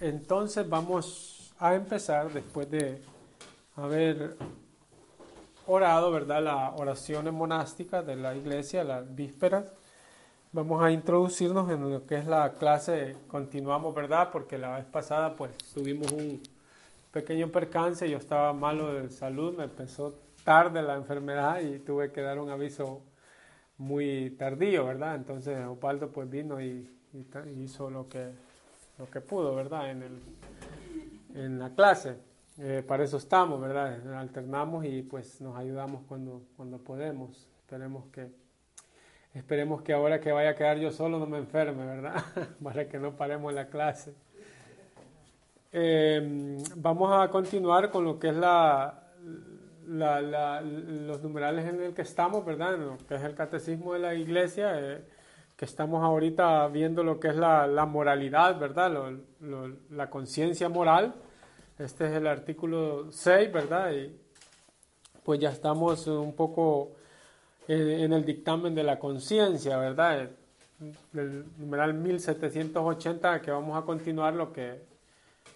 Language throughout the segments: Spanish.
entonces vamos a empezar después de haber orado, ¿verdad? Las oraciones monásticas de la iglesia, las vísperas. Vamos a introducirnos en lo que es la clase, continuamos, ¿verdad? Porque la vez pasada pues tuvimos un pequeño percance, yo estaba malo de salud, me empezó tarde la enfermedad y tuve que dar un aviso muy tardío, ¿verdad? Entonces Opaldo pues vino y, hizo lo que, lo que pudo, ¿verdad? En, el, en la clase. Eh, para eso estamos, ¿verdad? Alternamos y pues nos ayudamos cuando, cuando podemos. Esperemos que, esperemos que ahora que vaya a quedar yo solo no me enferme, ¿verdad? para que no paremos la clase. Eh, vamos a continuar con lo que es la, los numerales en el que estamos, ¿verdad? que es el catecismo de la iglesia, eh, que estamos ahorita viendo lo que es la, moralidad, ¿verdad? la conciencia moral. Este es el artículo 6, ¿verdad? Y pues ya estamos un poco en, el dictamen de la conciencia, ¿verdad? El, numeral 1780, que vamos a continuar lo que eh,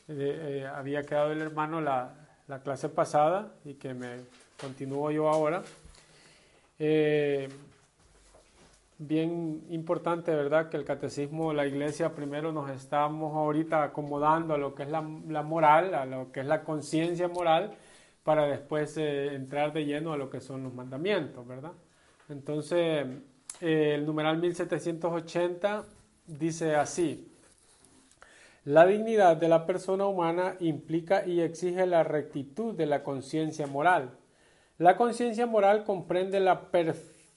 eh, había quedado el hermano la, la clase pasada y que me continúo yo ahora. Eh, bien importante, ¿verdad? Que el catecismo, la iglesia, primero nos estamos ahorita acomodando a lo que es la, moral, a lo que es la conciencia moral, para después eh, entrar de lleno a lo que son los mandamientos, ¿verdad? Entonces, eh, el numeral 1780 dice así, la dignidad de la persona humana implica y exige la rectitud de la conciencia moral. La conciencia moral comprende la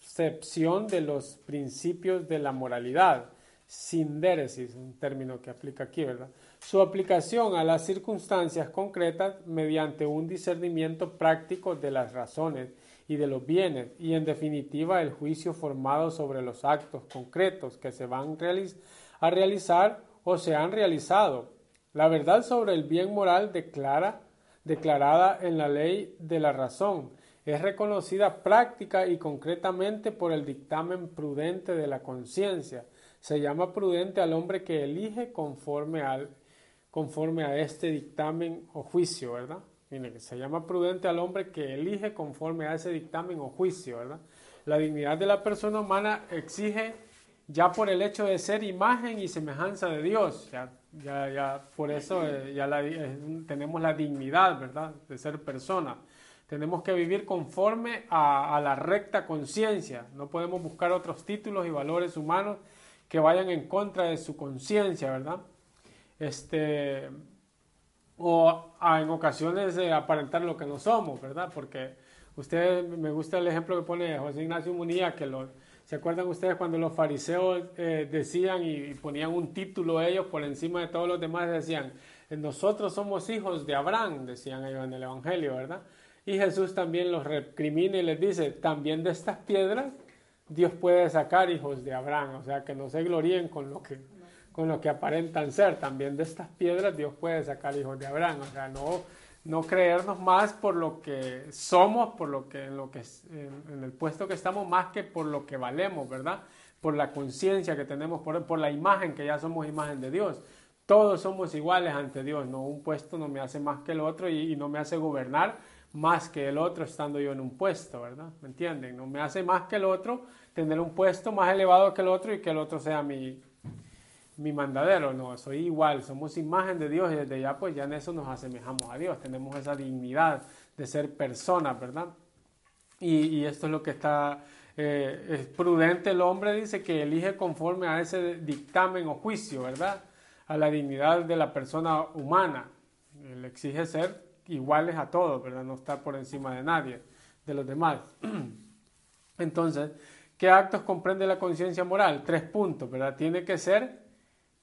percepción de los principios de la moralidad, sindéresis, un término que aplica aquí, ¿verdad? Su aplicación a las circunstancias concretas mediante un discernimiento práctico de las razones y de los bienes y en definitiva el juicio formado sobre los actos concretos que se van a realizar o se han realizado. La verdad sobre el bien moral declara, declarada en la ley de la razón es reconocida práctica y concretamente por el dictamen prudente de la conciencia. Se llama prudente al hombre que elige conforme, al, conforme a este dictamen o juicio, ¿verdad? se llama prudente al hombre que elige conforme a ese dictamen o juicio, ¿verdad? La dignidad de la persona humana exige ya por el hecho de ser imagen y semejanza de Dios, ya, ya, ya por eso eh, ya eh, tenemos la dignidad, ¿verdad?, de ser persona. Tenemos que vivir conforme a, la recta conciencia. No podemos buscar otros títulos y valores humanos que vayan en contra de su conciencia, ¿verdad? Este, o en ocasiones aparentar lo que no somos, ¿verdad? Porque usted, me gusta el ejemplo que pone José Ignacio Munía, que lo, ¿Se acuerdan ustedes cuando los fariseos eh, decían y, ponían un título ellos por encima de todos los demás? Decían, nosotros somos hijos de Abraham, decían ellos en el Evangelio, ¿verdad? Y Jesús también los recrimina y les dice, también de estas piedras Dios puede sacar hijos de Abraham, o sea, que no se gloríen con lo que, con lo que aparentan ser, también de estas piedras Dios puede sacar hijos de Abraham, o sea, no no creernos más por lo que somos, por lo que en, lo que, en, el puesto que estamos, más que por lo que valemos, ¿verdad? Por la conciencia que tenemos, por, por la imagen, que ya somos imagen de Dios. Todos somos iguales ante Dios, no un puesto no me hace más que el otro y, no me hace gobernar más que el otro estando yo en un puesto, ¿verdad? ¿Me entienden? No me hace más que el otro tener un puesto más elevado que el otro y que el otro sea mi, mi mandadero, no, soy igual, somos imagen de Dios y desde ya pues ya en eso nos asemejamos a Dios, tenemos esa dignidad de ser personas, ¿verdad? Y, esto es lo que está, eh, es prudente el hombre, dice que elige conforme a ese dictamen o juicio, ¿verdad? A la dignidad de la persona humana. Él exige ser iguales a todos, ¿verdad? No estar por encima de nadie, de los demás. Entonces, ¿qué actos comprende la conciencia moral? Tres puntos, ¿verdad? Tiene que ser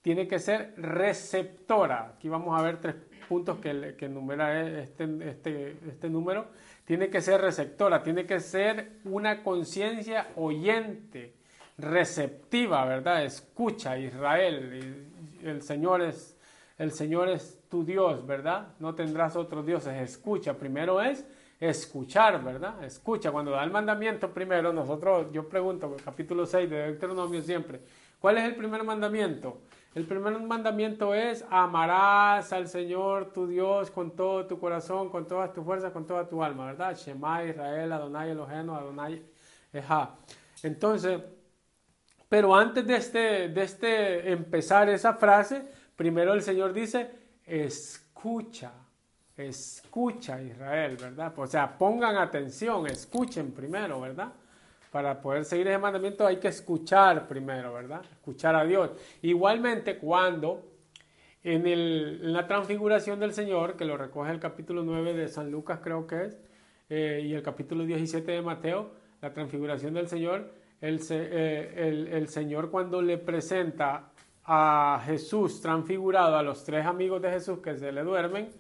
tiene que ser receptora. Aquí vamos a ver tres puntos que, que enumera este, este, este número. Tiene que ser receptora, tiene que ser una conciencia oyente, receptiva, ¿verdad? Escucha, Israel, el Señor es el Señor es tu Dios, ¿verdad? No tendrás otros dioses. Escucha, primero es escuchar, ¿verdad? Escucha, cuando da el mandamiento primero, nosotros, yo pregunto, capítulo 6 de Deuteronomio siempre, ¿cuál es el primer mandamiento? El primer mandamiento es amarás al Señor tu Dios con todo tu corazón, con todas tus fuerzas, con toda tu alma, ¿verdad? Shema Israel, Adonai Elohenu, Adonai Eja. Entonces, pero antes de este, de este empezar esa frase, primero el Señor dice, escucha, escucha Israel, ¿verdad? O sea, pongan atención, escuchen primero, ¿verdad? Para poder seguir ese mandamiento hay que escuchar primero, ¿verdad? Escuchar a Dios. Igualmente cuando en, el, la transfiguración del Señor, que lo recoge el capítulo 9 de San Lucas creo que es, eh, y el capítulo 17 de Mateo, la transfiguración del Señor, el, eh, el, el Señor cuando le presenta a Jesús transfigurado a los tres amigos de Jesús que se le duermen,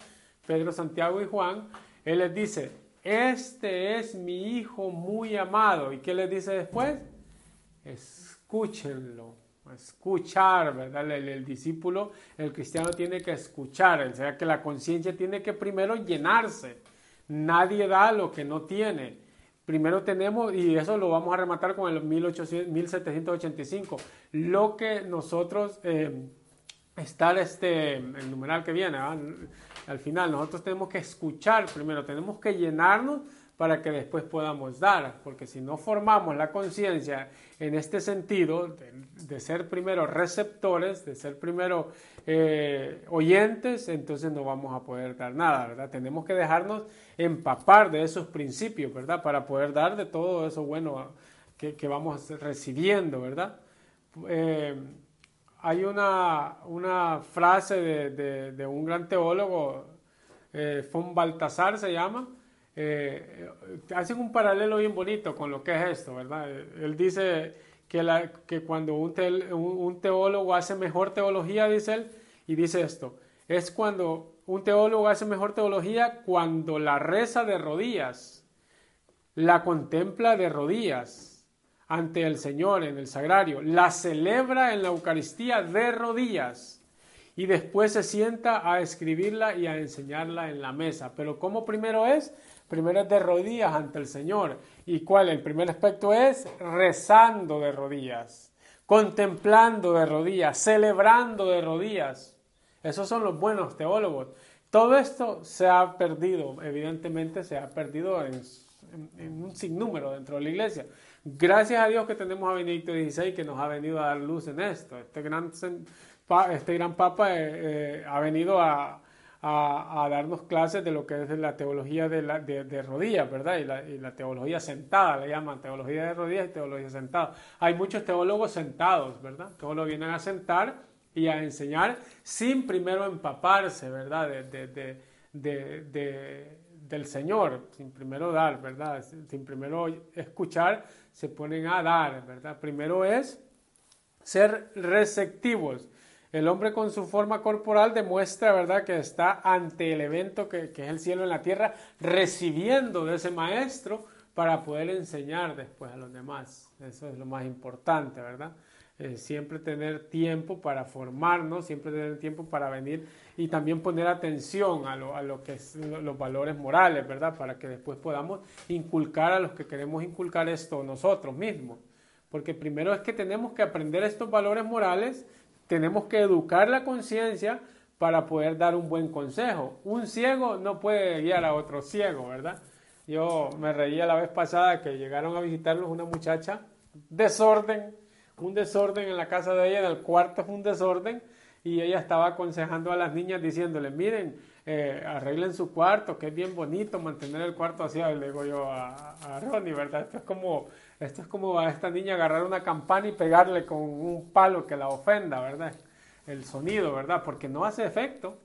Pedro, Santiago y Juan, Él les dice, este es mi hijo muy amado. ¿Y qué les dice después? Escúchenlo, escuchar, ¿verdad? El, discípulo, el cristiano tiene que escuchar, o sea que la conciencia tiene que primero llenarse. Nadie da lo que no tiene. Primero tenemos, y eso lo vamos a rematar con el 1785, lo que nosotros, eh, estar este, el numeral que viene, al final. Nosotros tenemos que escuchar primero, tenemos que llenarnos para que después podamos dar, porque si no formamos la conciencia en este sentido, de, ser primero receptores, de ser primero eh, oyentes, entonces no vamos a poder dar nada, ¿verdad? Tenemos que dejarnos empapar de esos principios, ¿verdad? Para poder dar de todo eso bueno que, vamos recibiendo, ¿verdad? Eh, hay una, una frase de, un gran teólogo, eh, von Baltasar se llama, eh, un paralelo bien bonito con lo que es esto, ¿verdad? Él dice que, la, que cuando un, un, teólogo hace mejor teología, dice él, y dice esto, es cuando un teólogo hace mejor teología cuando la reza de rodillas, la contempla de rodillas, ante el Señor en el sagrario, la celebra en la Eucaristía de rodillas y después se sienta a escribirla y a enseñarla en la mesa. Pero ¿cómo primero es? Primero es de rodillas ante el Señor. ¿Y cuál? El primer aspecto es rezando de rodillas, contemplando de rodillas, celebrando de rodillas. Esos son los buenos teólogos. Todo esto se ha perdido, evidentemente se ha perdido en, en un sinnúmero dentro de la iglesia. Gracias a Dios que tenemos a Benedicto XVI que nos ha venido a dar luz en esto. Este gran, este gran Papa eh, eh, ha venido a, a, darnos clases de lo que es la teología de, la, de, rodillas, ¿verdad? Y la, y la, teología sentada, le llaman teología de rodillas y teología sentada. Hay muchos teólogos sentados, ¿verdad? Todos vienen a sentar y a enseñar sin primero empaparse, ¿verdad? de, de del Señor, sin primero dar, ¿verdad? Sin primero escuchar, se ponen a dar, ¿verdad? Primero es ser receptivos. El hombre con su forma corporal demuestra, ¿verdad?, que está ante el evento que, que, es el cielo en la tierra, recibiendo de ese maestro para poder enseñar después a los demás. Eso es lo más importante, ¿verdad? Eh, siempre tener tiempo para formarnos, siempre tener tiempo para venir y también poner atención a lo, a lo que los valores morales, ¿verdad? Para que después podamos inculcar a los que queremos inculcar esto nosotros mismos. Porque primero es que tenemos que aprender estos valores morales, tenemos que educar la conciencia para poder dar un buen consejo. Un ciego no puede guiar a otro ciego, ¿verdad? Yo me reía la vez pasada que llegaron a visitarlos una muchacha, desorden, un desorden en la casa de ella, en el cuarto es un desorden, y ella estaba aconsejando a las niñas diciéndole, miren, eh, arreglen su cuarto, que es bien bonito mantener el cuarto así, le digo yo a, a, Ronnie, ¿verdad? Esto es como, esto es como a esta niña agarrar una campana y pegarle con un palo que la ofenda, ¿verdad? El sonido, ¿verdad? Porque no hace efecto,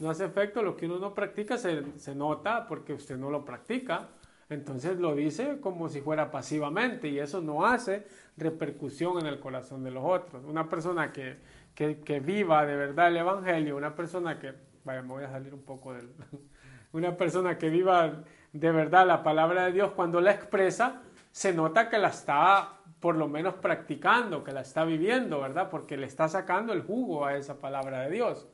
no hace efecto, lo que uno no practica se, se nota porque usted no lo practica. Entonces lo dice como si fuera pasivamente y eso no hace repercusión en el corazón de los otros. Una persona que, que, viva de verdad el Evangelio, una persona que, me voy a salir un poco. Una persona que viva de verdad la palabra de Dios, cuando la expresa, se nota que la está por lo menos practicando, que la está viviendo, ¿verdad? Porque le está sacando el jugo a esa palabra de Dios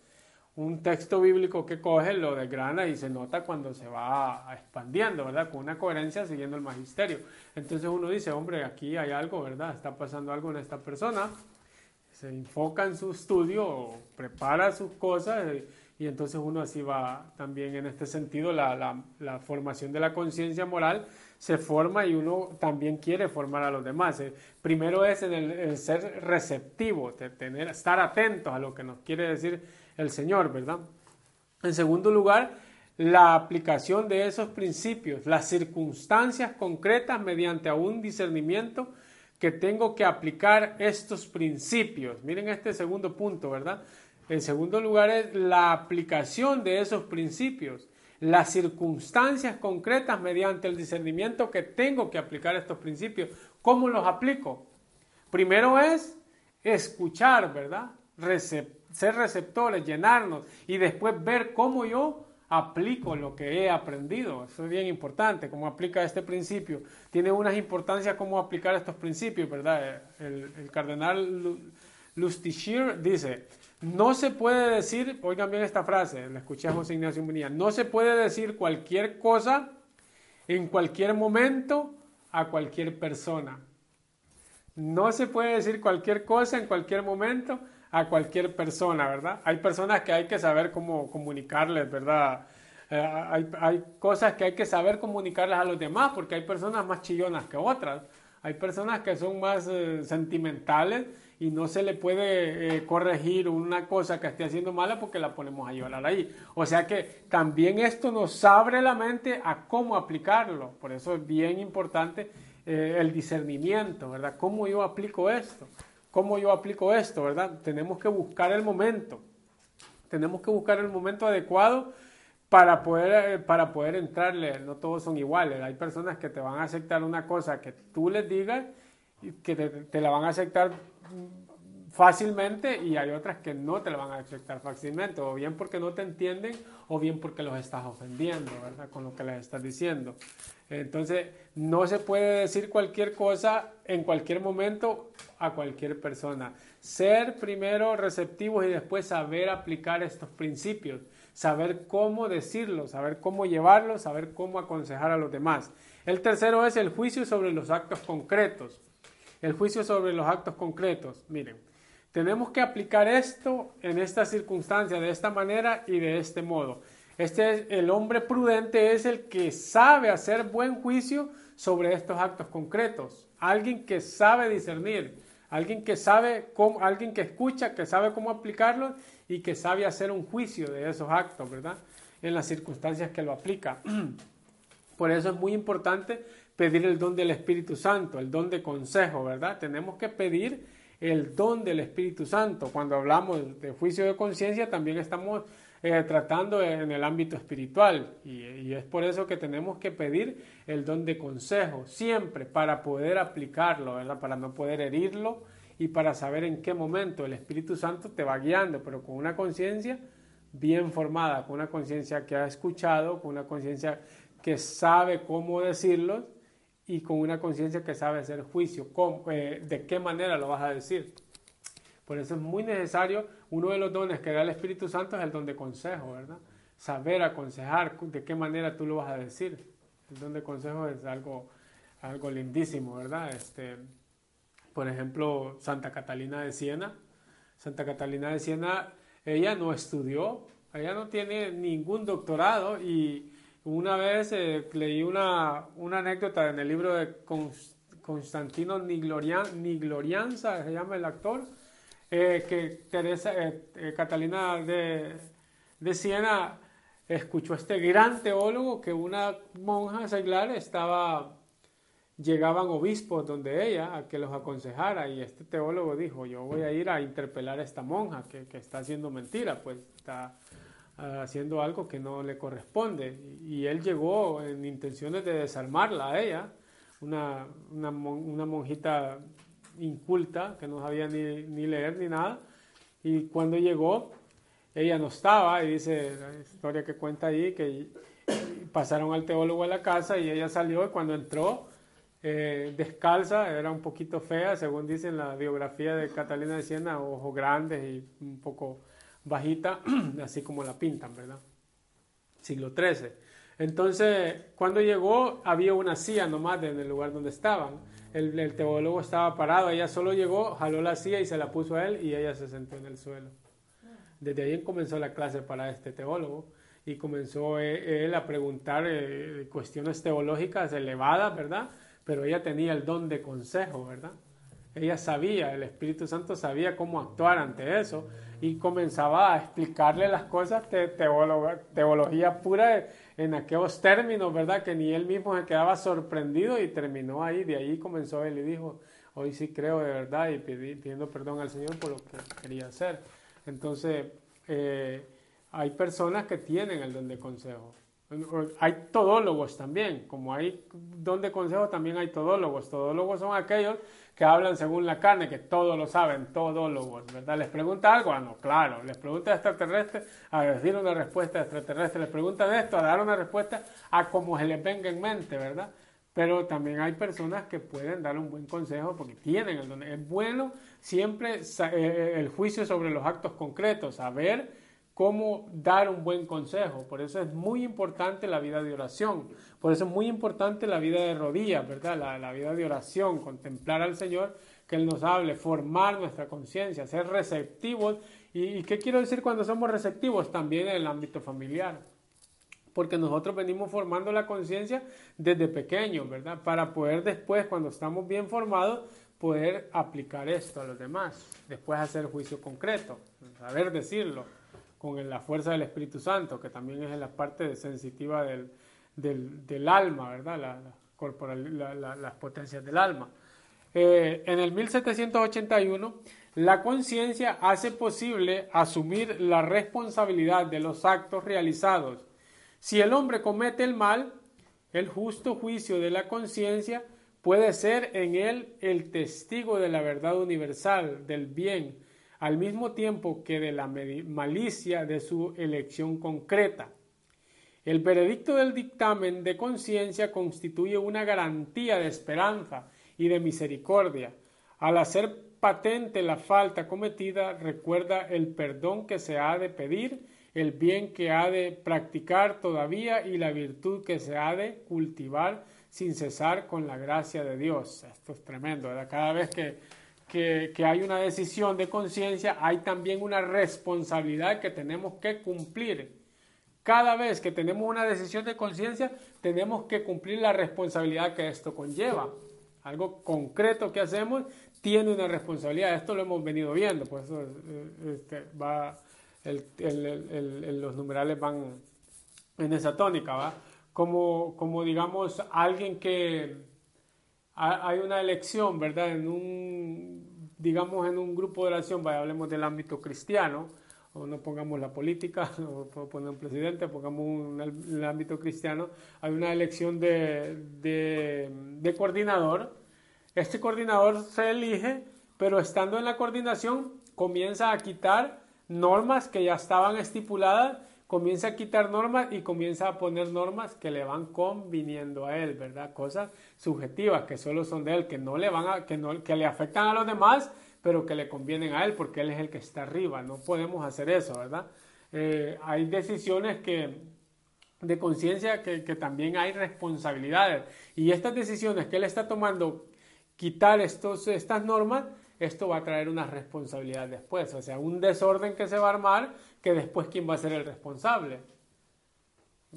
un texto bíblico que coge, lo desgrana y se nota cuando se va expandiendo, ¿verdad? Con una coherencia siguiendo el magisterio. Entonces uno dice, hombre, aquí hay algo, ¿verdad? Está pasando algo en esta persona. se enfoca en su estudio, prepara sus cosas y, entonces uno así va también en este sentido, la, la, formación de la conciencia moral se forma y uno también quiere formar a los demás. Eh, primero es en el, ser receptivo, tener, estar atentos a lo que nos quiere decir el Señor, ¿verdad? En segundo lugar, la aplicación de esos principios, las circunstancias concretas mediante un discernimiento que tengo que aplicar estos principios. Miren este segundo punto, ¿verdad? En segundo lugar es la aplicación de esos principios, las circunstancias concretas mediante el discernimiento que tengo que aplicar estos principios. ¿Cómo los aplico? Primero es escuchar, ¿verdad? Ser receptores, llenarnos y después ver cómo yo aplico lo que he aprendido. Eso es bien importante, cómo aplica este principio. Tiene unas importancias cómo aplicar estos principios, ¿verdad? El, cardenal Lustichir dice, no se puede decir, oigan bien esta frase, la escuché a José Ignacio Munía, no se puede decir cualquier cosa en cualquier momento a cualquier persona. No se puede decir cualquier cosa en cualquier momento a cualquier persona, ¿verdad? Hay personas que hay que saber cómo comunicarles, ¿verdad? Eh, hay, hay, cosas que hay que saber comunicarles a los demás porque hay personas más chillonas que otras. Hay personas que son más eh, sentimentales y no se le puede eh, corregir una cosa que esté haciendo mala porque la ponemos a llorar ahí. O sea que también esto nos abre la mente a cómo aplicarlo. Por eso es bien importante el discernimiento, ¿verdad? ¿Cómo yo aplico esto? ¿Cómo yo aplico esto, verdad? Tenemos que buscar el momento. Tenemos que buscar el momento adecuado para poder, eh, para poder entrarle. No todos son iguales. Hay personas que te van a aceptar una cosa que tú les digas y que te, la van a aceptar fácilmente y hay otras que no te la van a aceptar fácilmente, o bien porque no te entienden o bien porque los estás ofendiendo, ¿verdad? Con lo que les estás diciendo. Entonces, no se puede decir cualquier cosa en cualquier momento a cualquier persona. Ser primero receptivos y después saber aplicar estos principios, saber cómo decirlos, saber cómo llevarlos, saber cómo aconsejar a los demás. El tercero es el juicio sobre los actos concretos. El juicio sobre los actos concretos. Miren, tenemos que aplicar esto en esta circunstancia, de esta manera y de este modo. Este es, el hombre prudente es el que sabe hacer buen juicio sobre estos actos concretos. Alguien que sabe discernir, alguien que sabe cómo, alguien que escucha, que sabe cómo aplicarlos y que sabe hacer un juicio de esos actos, ¿verdad? En las circunstancias que lo aplica. Por eso es muy importante pedir el don del Espíritu Santo, el don de consejo, ¿verdad? Tenemos que pedir el don del Espíritu Santo. Cuando hablamos de juicio de conciencia, también estamos eh, tratando en el ámbito espiritual. Y, es por eso que tenemos que pedir el don de consejo, siempre para poder aplicarlo. Para no poder herirlo y para saber en qué momento el Espíritu Santo te va guiando, pero con una conciencia bien formada, con una conciencia que ha escuchado, con una conciencia que sabe cómo decirlo y con una conciencia que sabe hacer juicio, eh, de qué manera lo vas a decir. Por eso es muy necesario, uno de los dones que da el Espíritu Santo es el don de consejo, ¿verdad? Saber aconsejar de qué manera tú lo vas a decir. El don de consejo es algo, algo lindísimo, ¿verdad? Este, por ejemplo, Santa Catalina de Siena. Santa Catalina de Siena, ella no estudió, ella no tiene ningún doctorado y una vez eh, leí una, una, anécdota en el libro de Constantino Niglorian, Niglorianza, se llama el actor, eh, que Teresa, eh, Catalina de, de, Siena escuchó a este gran teólogo que una monja seglar estaba, llegaban obispos donde ella a que los aconsejara y este teólogo dijo, yo voy a ir a interpelar a esta monja que, que está haciendo mentira, pues está haciendo algo que no le corresponde. Y, él llegó en intenciones de desarmarla a ella, una, una, monjita inculta, que no sabía ni, ni leer ni nada. Y cuando llegó, ella no estaba, y dice la historia que cuenta ahí, que pasaron al teólogo a la casa y ella salió y cuando entró, eh, descalza, era un poquito fea, según dice en la biografía de Catalina de Siena, ojos grandes y un poco bajita, así como la pintan, ¿verdad? Siglo XIII. Entonces, cuando llegó, había una silla nomás en el lugar donde estaban. El, el, teólogo estaba parado, ella solo llegó, jaló la silla y se la puso a él y ella se sentó en el suelo. Desde ahí comenzó la clase para este teólogo y comenzó eh, él a preguntar eh, cuestiones teológicas elevadas, ¿verdad? Pero ella tenía el don de consejo, ¿verdad? Ella sabía, el Espíritu Santo sabía cómo actuar ante eso y comenzaba a explicarle las cosas de teología pura en aquellos términos, ¿verdad? Que ni él mismo se quedaba sorprendido y terminó ahí. De ahí comenzó él y dijo, hoy sí creo de verdad y pidiendo perdón al Señor por lo que quería hacer. Entonces, eh, hay personas que tienen el don de consejo. Hay todólogos también, como hay don de consejo, también hay todólogos. Todólogos son aquellos que hablan según la carne, que todo lo saben, todólogos, ¿verdad? ¿Les pregunta algo? Ah, no, claro. ¿Les pregunta extraterrestre? A decir una respuesta extraterrestre. ¿Les pregunta de esto? A dar una respuesta a como se les venga en mente, ¿verdad? Pero también hay personas que pueden dar un buen consejo porque tienen el don. Es bueno siempre eh, eh, el juicio sobre los actos concretos, saber cómo dar un buen consejo. Por eso es muy importante la vida de oración. Por eso es muy importante la vida de rodillas, ¿verdad? La, vida de oración, contemplar al Señor, que Él nos hable, formar nuestra conciencia, ser receptivos. ¿Y, qué quiero decir cuando somos receptivos? También en el ámbito familiar. Porque nosotros venimos formando la conciencia desde pequeños, ¿verdad? Para poder después, cuando estamos bien formados, poder aplicar esto a los demás. Después hacer juicio concreto, saber decirlo con la fuerza del Espíritu Santo, que también es la parte sensitiva del, del, alma, ¿verdad? La, corporal, las potencias del alma. Eh, en el 1781, la conciencia hace posible asumir la responsabilidad de los actos realizados. Si el hombre comete el mal, el justo juicio de la conciencia puede ser en él el testigo de la verdad universal, del bien, al mismo tiempo que de la malicia de su elección concreta. El veredicto del dictamen de conciencia constituye una garantía de esperanza y de misericordia. Al hacer patente la falta cometida, recuerda el perdón que se ha de pedir, el bien que ha de practicar todavía y la virtud que se ha de cultivar sin cesar con la gracia de Dios. Esto es tremendo, Cada vez que que, hay una decisión de conciencia, hay también una responsabilidad que tenemos que cumplir. Cada vez que tenemos una decisión de conciencia, tenemos que cumplir la responsabilidad que esto conlleva. Algo concreto que hacemos tiene una responsabilidad. Esto lo hemos venido viendo, por eso eh, este, va, los numerales van en esa tónica, ¿va? Como, como digamos alguien que hay una elección, ¿verdad? En un, digamos, en un grupo de oración, vaya, hablemos del ámbito cristiano, o no pongamos la política, o poner un presidente, pongamos un, el ámbito cristiano, hay una elección de, de, de coordinador. Este coordinador se elige, pero estando en la coordinación comienza a quitar normas que ya estaban estipuladas comienza a quitar normas y comienza a poner normas que le van conviniendo a él, ¿verdad? Cosas subjetivas que solo son de él, que no le van a, que no, que le afectan a los demás, pero que le convienen a él porque él es el que está arriba. No podemos hacer eso, ¿verdad? Eh, hay decisiones que de conciencia que, que también hay responsabilidades y estas decisiones que él está tomando, quitar estos, estas normas, esto va a traer una responsabilidad después, o sea, un desorden que se va a armar que después quién va a ser el responsable.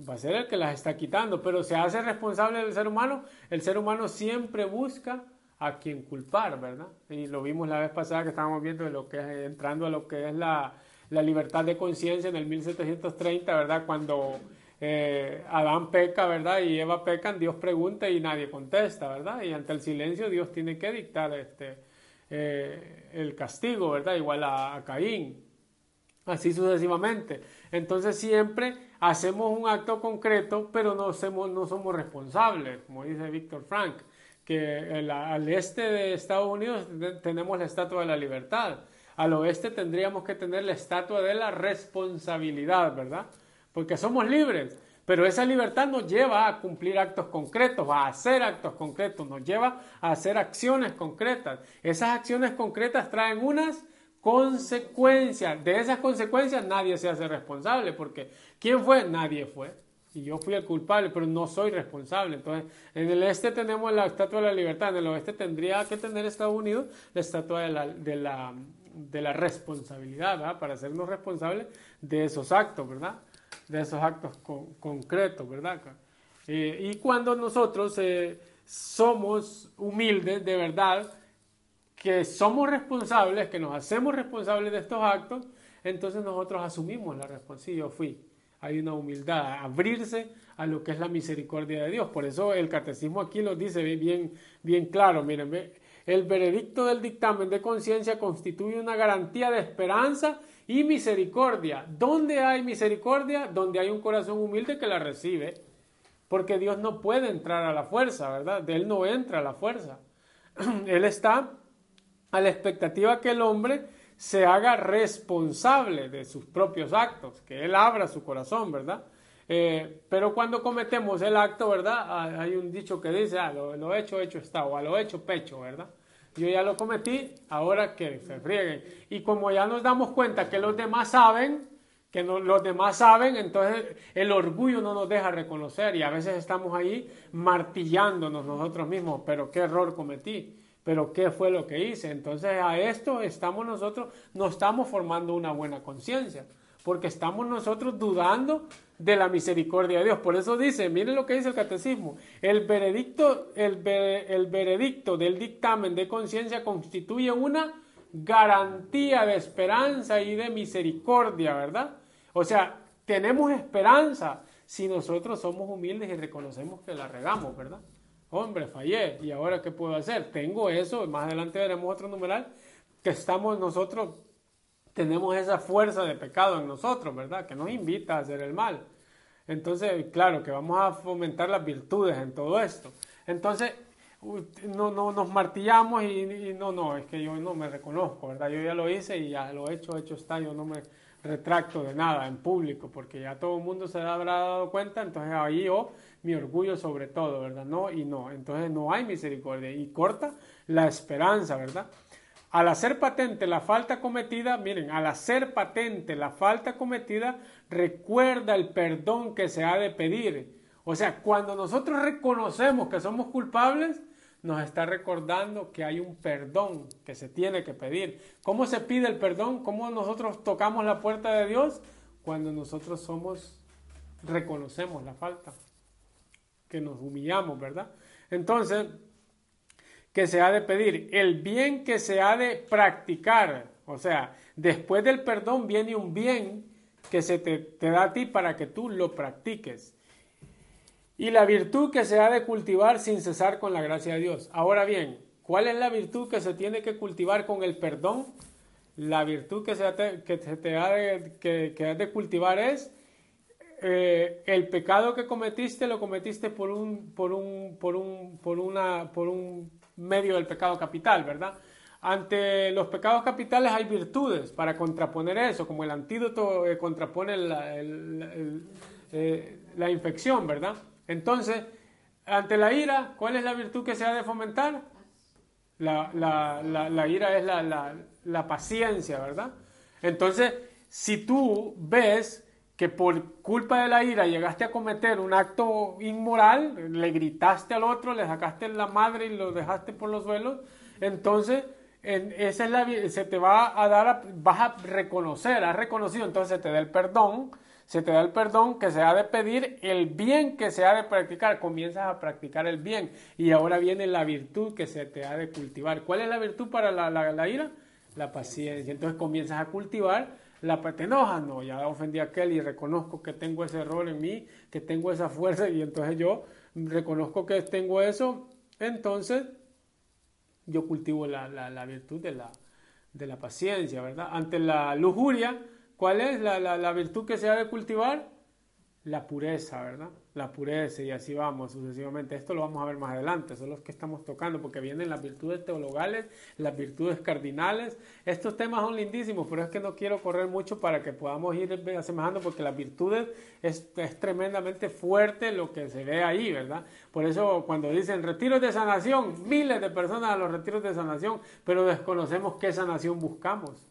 Va a ser el que las está quitando, pero se hace responsable del ser humano. El ser humano siempre busca a quien culpar, ¿verdad? Y lo vimos la vez pasada que estábamos viendo de lo que es, entrando a lo que es la, la libertad de conciencia en el 1730, ¿verdad? Cuando eh, Adán peca, ¿verdad? Y Eva pecan, Dios pregunta y nadie contesta, ¿verdad? Y ante el silencio Dios tiene que dictar este, eh, el castigo, ¿verdad? Igual a Caín así sucesivamente. Entonces siempre hacemos un acto concreto, pero no somos, no somos responsables, como dice Víctor Frank, que al este de Estados Unidos tenemos la Estatua de la Libertad, al oeste tendríamos que tener la Estatua de la Responsabilidad, ¿verdad? Porque somos libres, pero esa libertad nos lleva a cumplir actos concretos, a hacer actos concretos, nos lleva a hacer acciones concretas. Esas acciones concretas traen unas consecuencias. De esas consecuencias nadie se hace responsable, porque ¿quién fue? Nadie fue. y yo fui el culpable, pero no soy responsable. Entonces, en el este tenemos la estatua de la libertad, en el oeste tendría que tener Estados Unidos la estatua de la, de la, de la responsabilidad, ¿verdad? Para hacernos responsables de esos actos, ¿verdad? De esos actos concretos, ¿verdad? Eh, y cuando nosotros eh, somos humildes, de verdad, que somos responsables, que nos hacemos responsables de estos actos, entonces nosotros asumimos la responsabilidad. Sí, yo fui hay una humildad, abrirse a lo que es la misericordia de Dios. Por eso el catecismo aquí lo dice bien, bien claro. Miren, el veredicto del dictamen de conciencia constituye una garantía de esperanza y misericordia. ¿Dónde hay misericordia? Donde hay un corazón humilde que la recibe. Porque Dios no puede entrar a la fuerza, ¿verdad? De Él no entra a la fuerza. Él está a la expectativa que el hombre se haga responsable de sus propios actos, que Él abra su corazón, ¿verdad? Eh, pero cuando cometemos el acto, ¿verdad? Hay un dicho que dice, ah, lo, hecho, hecho está, o a lo hecho, pecho, ¿verdad? Yo ya lo cometí, ahora que se frieguen. Y como ya nos damos cuenta que los demás saben, que los demás saben, entonces el orgullo no nos deja reconocer y a veces estamos ahí martillándonos nosotros mismos, pero qué error cometí pero ¿qué fue lo que hice? Entonces a esto estamos nosotros, no estamos formando una buena conciencia, porque estamos nosotros dudando de la misericordia de Dios. Por eso dice, miren lo que dice el catecismo, el veredicto, el, el veredicto del dictamen de conciencia constituye una garantía de esperanza y de misericordia, ¿verdad? O sea, tenemos esperanza si nosotros somos humildes y reconocemos que la regamos, ¿verdad? Hombre, fallé, ¿y ahora qué puedo hacer? Tengo eso, más adelante veremos otro numeral, que estamos nosotros, tenemos esa fuerza de pecado en nosotros, ¿verdad? Que nos invita a hacer el mal. Entonces, claro, que vamos a fomentar las virtudes en todo esto. Entonces, no, no nos martillamos y, no, no, es que yo no me reconozco, ¿verdad? Yo ya lo hice y ya lo he hecho, hecho está, yo no me retracto de nada en público, porque ya todo el mundo se habrá dado cuenta, entonces ahí yo mi orgullo sobre todo, ¿verdad? No y no. Entonces no hay misericordia y corta la esperanza, ¿verdad? Al hacer patente la falta cometida, miren, al hacer patente la falta cometida, recuerda el perdón que se ha de pedir. O sea, cuando nosotros reconocemos que somos culpables, nos está recordando que hay un perdón que se tiene que pedir. ¿Cómo se pide el perdón? ¿Cómo nosotros tocamos la puerta de Dios? Cuando nosotros somos, reconocemos la falta que nos humillamos, ¿verdad? Entonces, que se ha de pedir, el bien que se ha de practicar, o sea, después del perdón viene un bien que se te, te da a ti para que tú lo practiques. Y la virtud que se ha de cultivar sin cesar con la gracia de Dios. Ahora bien, ¿cuál es la virtud que se tiene que cultivar con el perdón? La virtud que se, que se te ha que, que de cultivar es eh, el pecado que cometiste lo cometiste por un, por un, por un, por una, por un medio del pecado capital, ¿verdad? Ante los pecados capitales hay virtudes para contraponer eso, como el antídoto eh, contrapone la, eh, la, infección, ¿verdad? Entonces, ante la ira, ¿cuál es la virtud que se ha de fomentar? La, la ira es la, paciencia, ¿verdad? Entonces, si tú ves que por culpa de la ira llegaste a cometer un acto inmoral, le gritaste al otro, le sacaste la madre y lo dejaste por los suelos, entonces esa es la, se te va a dar, vas a reconocer, has reconocido, entonces se te da el perdón, se te da el perdón que se ha de pedir, el bien que se ha de practicar, comienzas a practicar el bien y ahora viene la virtud que se te ha de cultivar. ¿Cuál es la virtud para la, la ira? La paciencia. Entonces comienzas a cultivar la te enojas, no, ya ofendí a aquel y reconozco que tengo ese error en mí, que tengo esa fuerza y entonces yo reconozco que tengo eso, entonces yo cultivo la, la, virtud de la, de la paciencia, ¿verdad? Ante la lujuria, ¿cuál es la, la virtud que se ha de cultivar? La pureza, ¿verdad? la pureza y así vamos sucesivamente. Esto lo vamos a ver más adelante, son los que estamos tocando porque vienen las virtudes teologales, las virtudes cardinales. Estos temas son lindísimos, pero es que no quiero correr mucho para que podamos ir asemejando porque las virtudes es, es tremendamente fuerte lo que se ve ahí, ¿verdad? Por eso cuando dicen retiros de sanación, miles de personas a los retiros de sanación, pero desconocemos qué sanación buscamos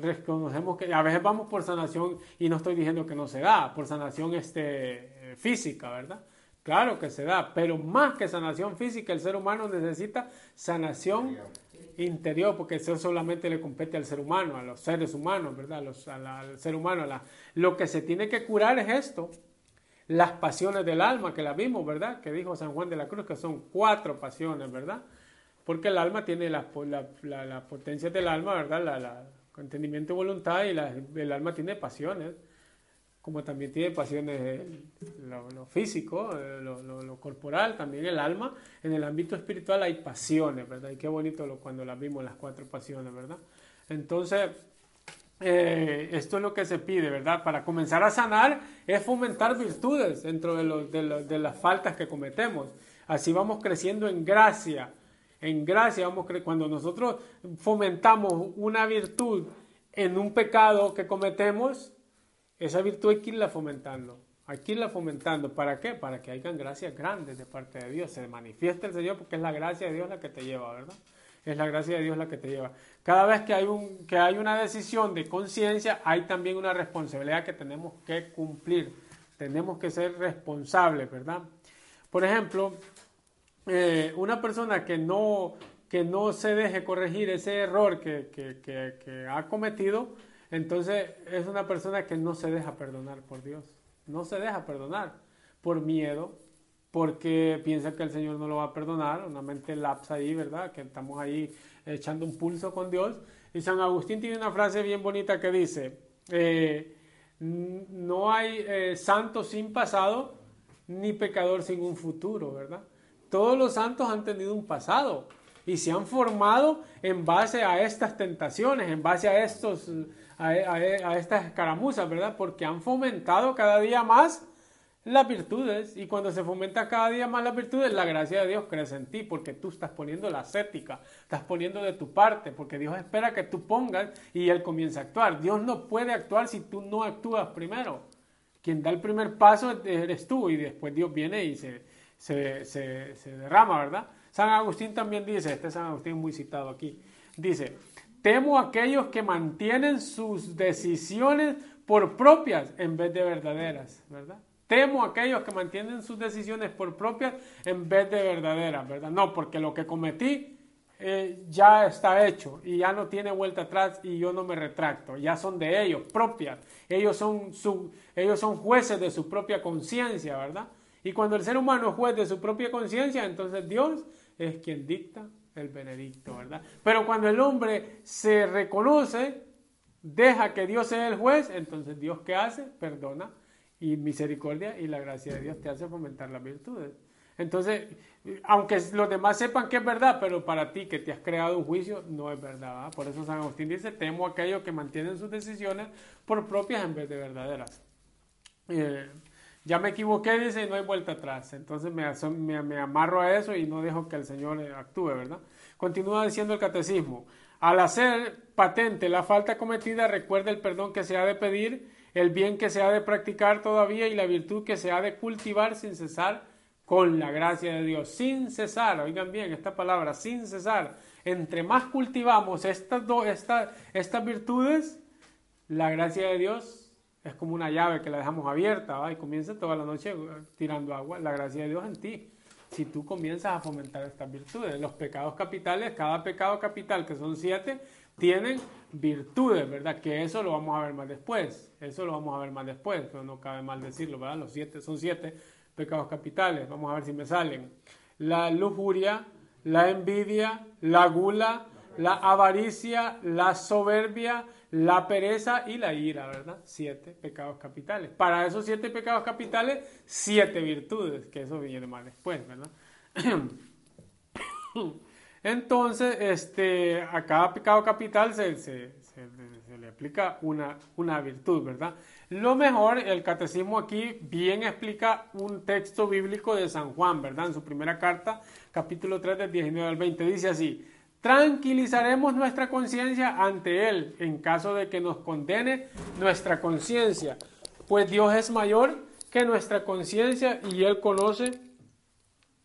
reconocemos que a veces vamos por sanación y no estoy diciendo que no se da, por sanación este física, ¿verdad? Claro que se da, pero más que sanación física, el ser humano necesita sanación interior, porque eso solamente le compete al ser humano, a los seres humanos, ¿verdad? al ser humano. lo que se tiene que curar es esto, las pasiones del alma, que la vimos, ¿verdad? Que dijo San Juan de la Cruz, que son cuatro pasiones, ¿verdad? Porque el alma tiene la, la, potencia del alma, ¿verdad? La, entendimiento y voluntad, y el alma tiene pasiones como también tiene pasiones lo, físico, eh, lo, corporal, también el alma. En el ámbito espiritual hay pasiones, ¿verdad? Y qué bonito lo, cuando las vimos, las cuatro pasiones, ¿verdad? Entonces, eh, esto es lo que se pide, ¿verdad? Para comenzar a sanar es fomentar virtudes dentro de, de las faltas que cometemos. Así vamos creciendo en gracia. En gracia vamos cuando nosotros fomentamos una virtud en un pecado que cometemos, esa virtud hay que irla fomentando. Hay que irla fomentando. ¿Para qué? Para que hayan gracias grandes de parte de Dios. Se manifiesta el Señor porque es la gracia de Dios la que te lleva, ¿verdad? Es la gracia de Dios la que te lleva. Cada vez que hay, un, que hay una decisión de conciencia, hay también una responsabilidad que tenemos que cumplir. Tenemos que ser responsables, ¿verdad? Por ejemplo, eh, una persona que no, que no se deje corregir ese error que, que, ha cometido, entonces es una persona que no se deja perdonar por Dios. No se deja perdonar por miedo, porque piensa que el Señor no lo va a perdonar, una mente lapsa ahí, ¿verdad? Que estamos ahí echando un pulso con Dios. Y San Agustín tiene una frase bien bonita que dice, eh, no hay eh, santo sin pasado, ni pecador sin un futuro, ¿verdad? Todos los santos han tenido un pasado y se han formado en base a estas tentaciones, en base a estos a, estas escaramuzas, ¿verdad? Porque han fomentado cada día más las virtudes y cuando se fomenta cada día más las virtudes, la gracia de Dios crece en ti porque tú estás poniendo la ascética, estás poniendo de tu parte, porque Dios espera que tú pongas y Él comience a actuar. Dios no puede actuar si tú no actúas primero. Quien da el primer paso eres tú y después Dios viene y se, se, se, se derrama, ¿verdad? San Agustín también dice, este San Agustín muy citado aquí, dice, Temo a aquellos que mantienen sus decisiones por propias en vez de verdaderas, ¿verdad? Temo a aquellos que mantienen sus decisiones por propias en vez de verdaderas, ¿verdad? No, porque lo que cometí eh, ya está hecho y ya no tiene vuelta atrás y yo no me retracto, ya son de ellos, propias. Ellos son, su, ellos son jueces de su propia conciencia, ¿verdad? Y cuando el ser humano es juez de su propia conciencia, entonces Dios es quien dicta el benedicto, ¿verdad? Pero cuando el hombre se reconoce, deja que Dios sea el juez, entonces Dios qué hace? Perdona y misericordia y la gracia de Dios te hace fomentar las virtudes. Entonces, aunque los demás sepan que es verdad, pero para ti que te has creado un juicio, no es verdad. Por eso San Agustín dice, temo a aquellos que mantienen sus decisiones por propias en vez de verdaderas. Eh, ya me equivoqué, dice, y no hay vuelta atrás. Entonces me, me, amarro a eso y no dejo que el Señor actúe, ¿verdad? Continúa diciendo el catecismo. Al hacer patente la falta cometida, recuerda el perdón que se ha de pedir, el bien que se ha de practicar todavía y la virtud que se ha de cultivar sin cesar con la gracia de Dios. Sin cesar, oigan bien esta palabra, sin cesar. Entre más cultivamos estas, estas virtudes, la gracia de Dios es como una llave que la dejamos abierta y comienza toda la noche tirando agua. La gracia de Dios en ti si tú comienzas a fomentar estas virtudes. Los pecados capitales, cada pecado capital, que son siete, tienen virtudes, ¿verdad? Que eso lo vamos a ver más después. Eso lo vamos a ver más después, pero no cabe mal decirlo, ¿verdad? Los siete son siete pecados capitales. Vamos a ver si me salen. La lujuria, la envidia, la gula, la avaricia, la soberbia, la pereza y la ira, ¿verdad? Siete pecados capitales. Para esos siete pecados capitales, siete virtudes, que eso viene más después, ¿verdad? Entonces, este, a cada pecado capital se, le aplica una, una virtud, ¿verdad? Lo mejor, el catecismo aquí bien explica un texto bíblico de San Juan, ¿verdad? En su primera carta, capítulo 3 del 19 al 20, dice así, tranquilizaremos nuestra conciencia ante Él en caso de que nos condene nuestra conciencia, pues Dios es mayor que nuestra conciencia y Él conoce,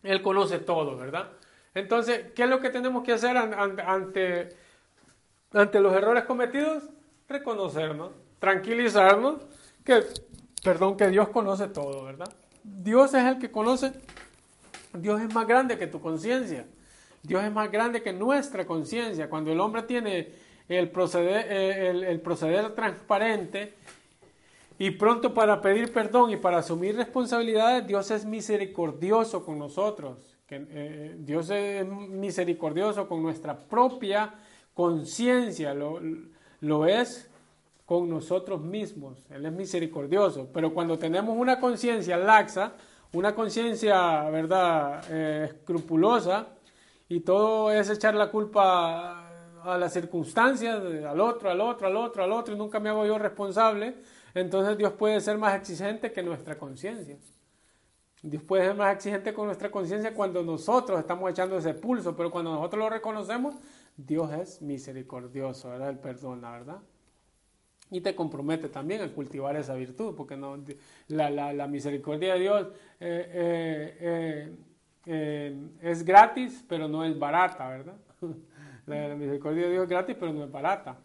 Él conoce todo, ¿verdad? Entonces, ¿qué es lo que tenemos que hacer ante, ante los errores cometidos? Reconocernos, tranquilizarnos, que, perdón, que Dios conoce todo, ¿verdad? Dios es el que conoce, Dios es más grande que tu conciencia. Dios es más grande que nuestra conciencia. Cuando el hombre tiene el proceder, eh, el, proceder transparente y pronto para pedir perdón y para asumir responsabilidades, Dios es misericordioso con nosotros. Eh, Dios es misericordioso con nuestra propia conciencia, lo, lo es con nosotros mismos. Él es misericordioso. Pero cuando tenemos una conciencia laxa, una conciencia, ¿verdad?, eh, escrupulosa, y todo es echar la culpa a las circunstancias, al otro, al otro, al otro, al otro, y nunca me hago yo responsable, entonces Dios puede ser más exigente que nuestra conciencia. Dios puede ser más exigente con nuestra conciencia cuando nosotros estamos echando ese pulso, pero cuando nosotros lo reconocemos, Dios es misericordioso, ¿verdad? Él perdona, ¿verdad? Y te compromete también a cultivar esa virtud, porque no, la, misericordia de Dios eh, eh, eh, es gratis, pero no es barata, ¿verdad? la, misericordia de Dios es gratis, pero no es barata.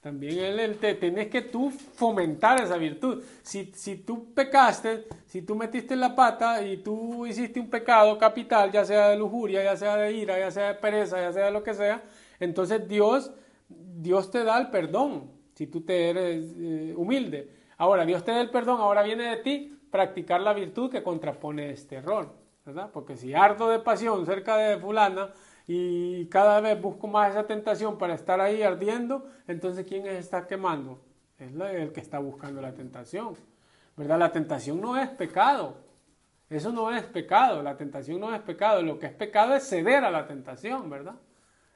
También él, te tienes que tú fomentar esa virtud. Si, si tú pecaste, si tú metiste la pata y tú hiciste un pecado capital, ya sea de lujuria, ya sea de ira, ya sea de pereza, ya sea de lo que sea, entonces Dios, Dios te da el perdón si tú te eres eh, humilde. Ahora, Dios te da el perdón, ahora viene de ti practicar la virtud que contrapone este error, Porque si harto de pasión cerca de fulana y cada vez busco más esa tentación para estar ahí ardiendo, entonces ¿quién está quemando? Es el que está buscando la tentación, ¿verdad? La tentación no es pecado, eso no es pecado, la tentación no es pecado, lo que es pecado es ceder a la tentación, ¿verdad?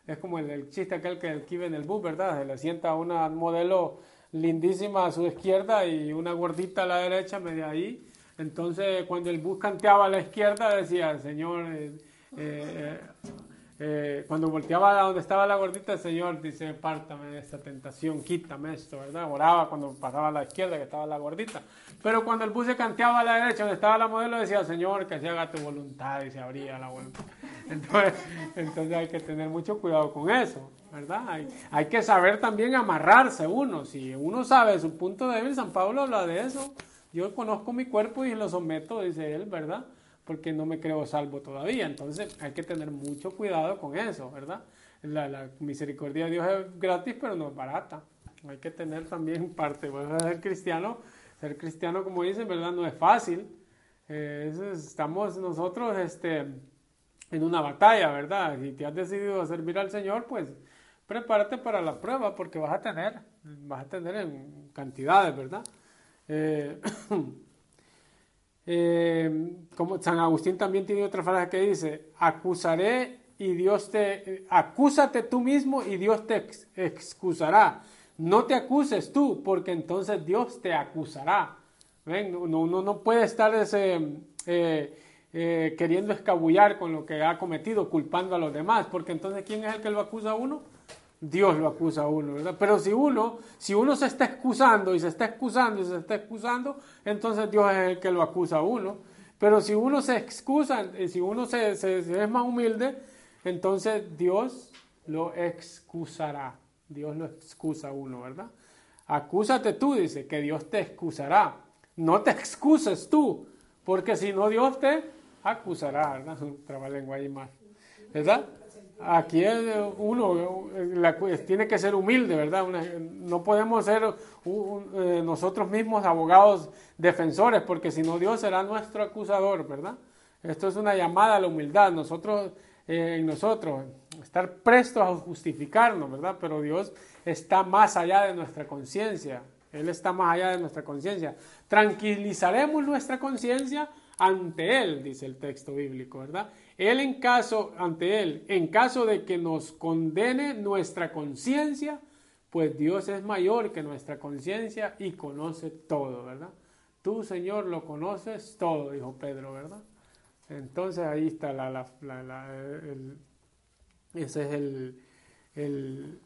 Es como el, chiste aquel que vive en el bus, ¿verdad? Se le sienta una modelo lindísima a su izquierda y una gordita a la derecha, media ahí. Entonces, cuando el bus canteaba a la izquierda, decía, Señor, eh, eh, eh, cuando volteaba a donde estaba la gordita, el Señor dice, pártame de esta tentación, quítame esto, ¿verdad? Oraba cuando pasaba a la izquierda, que estaba la gordita. Pero cuando el bus se canteaba a la derecha, donde estaba la modelo, decía, Señor, que se haga tu voluntad, y se abría la vuelta. Entonces, entonces hay que tener mucho cuidado con eso, ¿verdad? Hay, hay que saber también amarrarse uno. Si uno sabe su punto débil, San Pablo habla de eso. Yo conozco mi cuerpo y lo someto, dice él, ¿verdad? porque no me creo salvo todavía. Entonces hay que tener mucho cuidado con eso, ¿verdad? La, misericordia de Dios es gratis, pero no es barata. Hay que tener también parte. Bueno, ser cristiano, ser cristiano, como dicen, ¿verdad? No es fácil. Eh, estamos nosotros este, en una batalla, ¿verdad? Si te has decidido servir al Señor, pues prepárate para la prueba, porque vas a tener, vas a tener en cantidades, ¿verdad? Eh, Eh, como San Agustín también tiene otra frase que dice, acusaré y Dios te, acúsate tú mismo y Dios te excusará. No te acuses tú, porque entonces Dios te acusará. ¿Ven? Uno no puede estar ese, eh, queriendo escabullar con lo que ha cometido, culpando a los demás, porque entonces ¿quién es el que lo acusa a uno? Dios lo acusa a uno, ¿verdad? Pero si uno, si uno se está excusando y se está excusando y se está excusando, entonces Dios es el que lo acusa a uno. Pero si uno se excusa, y si uno se, es más humilde, entonces Dios lo excusará. Dios lo excusa a uno, ¿verdad? Acúsate tú, dice, que Dios te excusará. No te excuses tú, porque si no Dios te acusará, ¿verdad? Un trabalengua ahí más, ¿verdad? Aquí uno tiene que ser humilde, ¿verdad? no podemos ser eh, nosotros mismos abogados defensores, porque si no Dios será nuestro acusador, ¿verdad? Esto es una llamada a la humildad, nosotros, eh, nosotros, estar prestos a justificarnos, ¿verdad? Pero Dios está más allá de nuestra conciencia, Él está más allá de nuestra conciencia. Tranquilizaremos nuestra conciencia ante Él, dice el texto bíblico, ¿verdad? Él en caso, ante Él, en caso de que nos condene nuestra conciencia, pues Dios es mayor que nuestra conciencia y conoce todo, ¿verdad? Tú, Señor, lo conoces todo, dijo Pedro, ¿verdad? Entonces ahí está la, la, el, ese es el, el,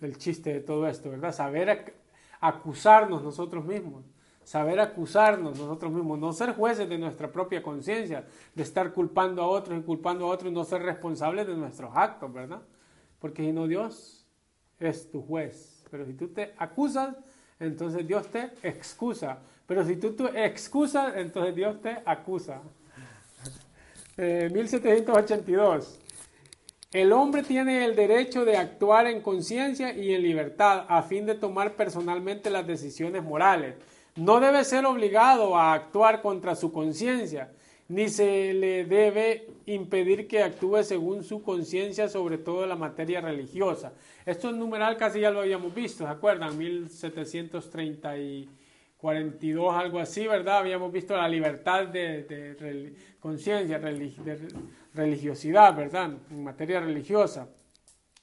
el, chiste de todo esto, ¿verdad? Saber acusarnos nosotros mismos saber acusarnos nosotros mismos, no ser jueces de nuestra propia conciencia, de estar culpando a otros y culpando a otros y no ser responsables de nuestros actos, ¿verdad? Porque si no Dios es tu juez, pero si tú te acusas, entonces Dios te excusa. Pero si tú, tú excusas, entonces Dios te acusa. 1782. Eh, el hombre tiene el derecho de actuar en conciencia y en libertad a fin de tomar personalmente las decisiones morales. No debe ser obligado a actuar contra su conciencia, ni se le debe impedir que actúe según su conciencia, sobre todo en la materia religiosa. Esto en numeral casi ya lo habíamos visto, ¿se acuerdan? 1742, algo así, ¿verdad? Habíamos visto la libertad de, conciencia, de religiosidad, ¿verdad? En materia religiosa.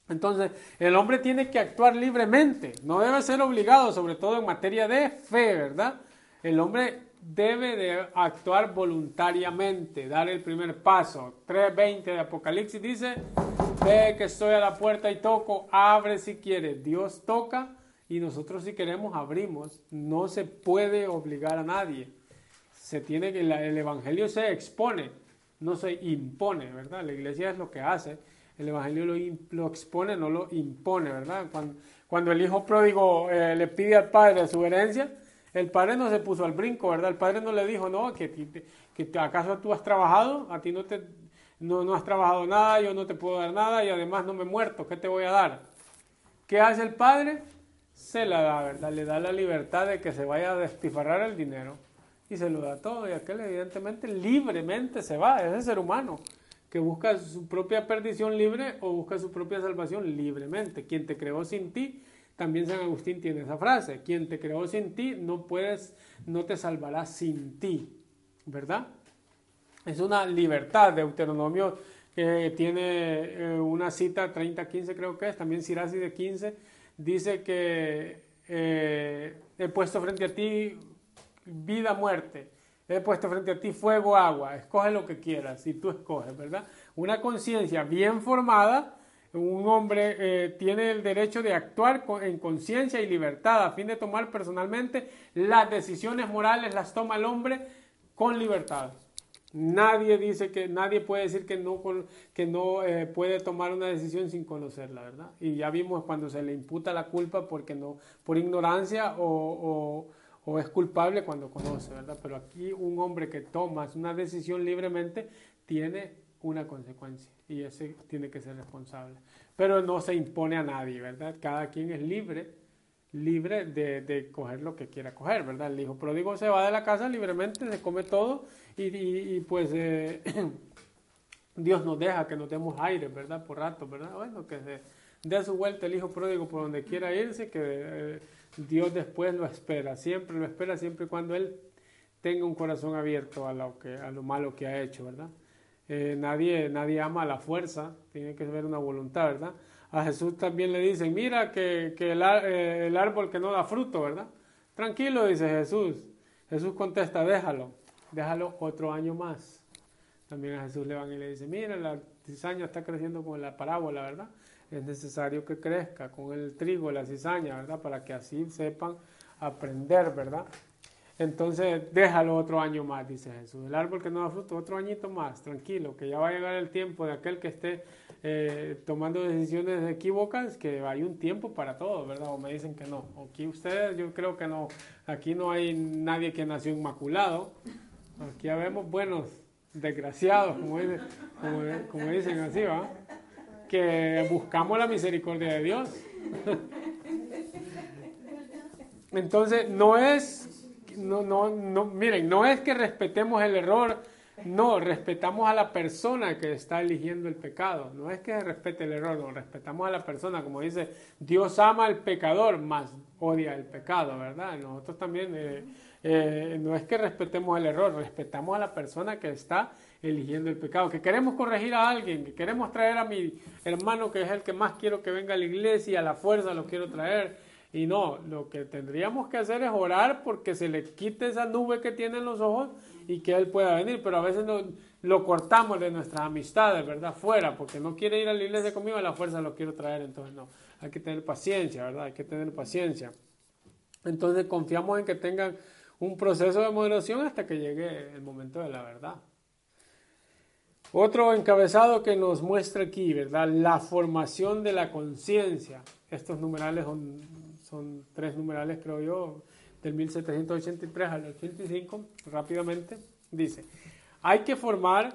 Entonces, el hombre tiene que actuar libremente, no debe ser obligado, sobre todo en materia de fe, ¿verdad? El hombre debe de actuar voluntariamente, dar el primer paso. 3.20 de Apocalipsis dice, ve que estoy a la puerta y toco, abre si quieres. Dios toca y nosotros si queremos abrimos. No se puede obligar a nadie. Se tiene que, el Evangelio se expone no se impone, ¿verdad? La iglesia es lo que hace, el Evangelio lo, expone, no lo impone, ¿verdad? Cuando, el hijo pródigo eh, le pide al padre su herencia, el padre no se puso al brinco, ¿verdad? El padre no le dijo, no, que, que, acaso tú has trabajado, a ti no, te, no, no has trabajado nada, yo no te puedo dar nada y además no me he muerto, ¿qué te voy a dar? ¿Qué hace el padre? Se la da, ¿verdad? Le da la libertad de que se vaya a despifarrar el dinero y se lo da todo y aquel evidentemente libremente se va, ese ser humano que busca su propia perdición libre o busca su propia salvación libremente. Quien te creó sin ti, también San Agustín tiene esa frase, quien te creó sin ti no puedes, no te salvará sin ti, ¿verdad? Es una libertad, Deuteronomio que tiene eh, una cita 30-15 creo que es, también Sirasi de 15, dice que eh, he puesto frente a ti vida, muerte. He puesto frente a ti fuego, agua. Escoge lo que quieras y tú escoges, ¿verdad? Una conciencia bien formada, un hombre eh, tiene el derecho de actuar en conciencia y libertad a fin de tomar personalmente las decisiones morales, las toma el hombre con libertad. Nadie dice que nadie puede decir que no, que no eh, puede tomar una decisión sin conocerla, ¿verdad? Y ya vimos cuando se le imputa la culpa porque no, por ignorancia o es culpable cuando conoce, ¿verdad? Pero aquí un hombre que toma una decisión libremente tiene una consecuencia y ese tiene que ser responsable. Pero no se impone a nadie, ¿verdad? Cada quien es libre, libre de, de coger lo que quiera coger, ¿verdad? El hijo pródigo se va de la casa libremente, se come todo y, y, pues eh, Dios nos deja que nos demos aire, ¿verdad? Por rato, ¿verdad? Bueno, que se dé su vuelta el hijo pródigo por donde quiera irse, que... Eh, Dios después lo espera, siempre lo espera, siempre y cuando Él tenga un corazón abierto a lo, que, a lo malo que ha hecho, ¿verdad? Eh, nadie, nadie ama la fuerza, tiene que ser una voluntad, ¿verdad? A Jesús también le dicen, mira que, que el, eh, el, árbol que no da fruto, ¿verdad? Tranquilo, dice Jesús. Jesús contesta, déjalo, déjalo otro año más. También a Jesús le van y le dicen, mira, la cizaña está creciendo con la parábola, ¿verdad? Es necesario que crezca con el trigo, la cizaña, ¿verdad? Para que así sepan aprender, ¿verdad? Entonces, déjalo otro año más, dice Jesús. El árbol que no da fruto, otro añito más, tranquilo, que ya va a llegar el tiempo de aquel que esté eh, tomando decisiones equívocas, que hay un tiempo para todo, ¿verdad? O me dicen que no. Aquí ustedes, yo creo que no. Aquí no hay nadie que nació inmaculado. Aquí ya vemos buenos desgraciados, como, como, como dicen así, ¿va? Que buscamos la misericordia de Dios. Entonces, no es, no, no, no, miren, no es que respetemos el error, no, respetamos a la persona que está eligiendo el pecado. No es que respete el error, no, respetamos a la persona. Como dice, Dios ama al pecador, más odia el pecado, ¿verdad? Nosotros también, eh, eh, no es que respetemos el error, respetamos a la persona que está eligiendo el pecado, que queremos corregir a alguien, que queremos traer a mi hermano que es el que más quiero que venga a la iglesia, a la fuerza lo quiero traer. Y no, lo que tendríamos que hacer es orar porque se le quite esa nube que tiene en los ojos y que él pueda venir, pero a veces lo cortamos de nuestras amistades, ¿verdad? Fuera, porque no quiere ir a la iglesia conmigo, a la fuerza lo quiero traer, entonces no, hay que tener paciencia, ¿verdad? Hay que tener paciencia. Entonces confiamos en que tengan un proceso de moderación hasta que llegue el momento de la verdad. Otro encabezado que nos muestra aquí, ¿verdad? La formación de la conciencia. Estos numerales son, son, tres numerales, creo yo. del 1783 al 85, rápidamente, dice, hay que formar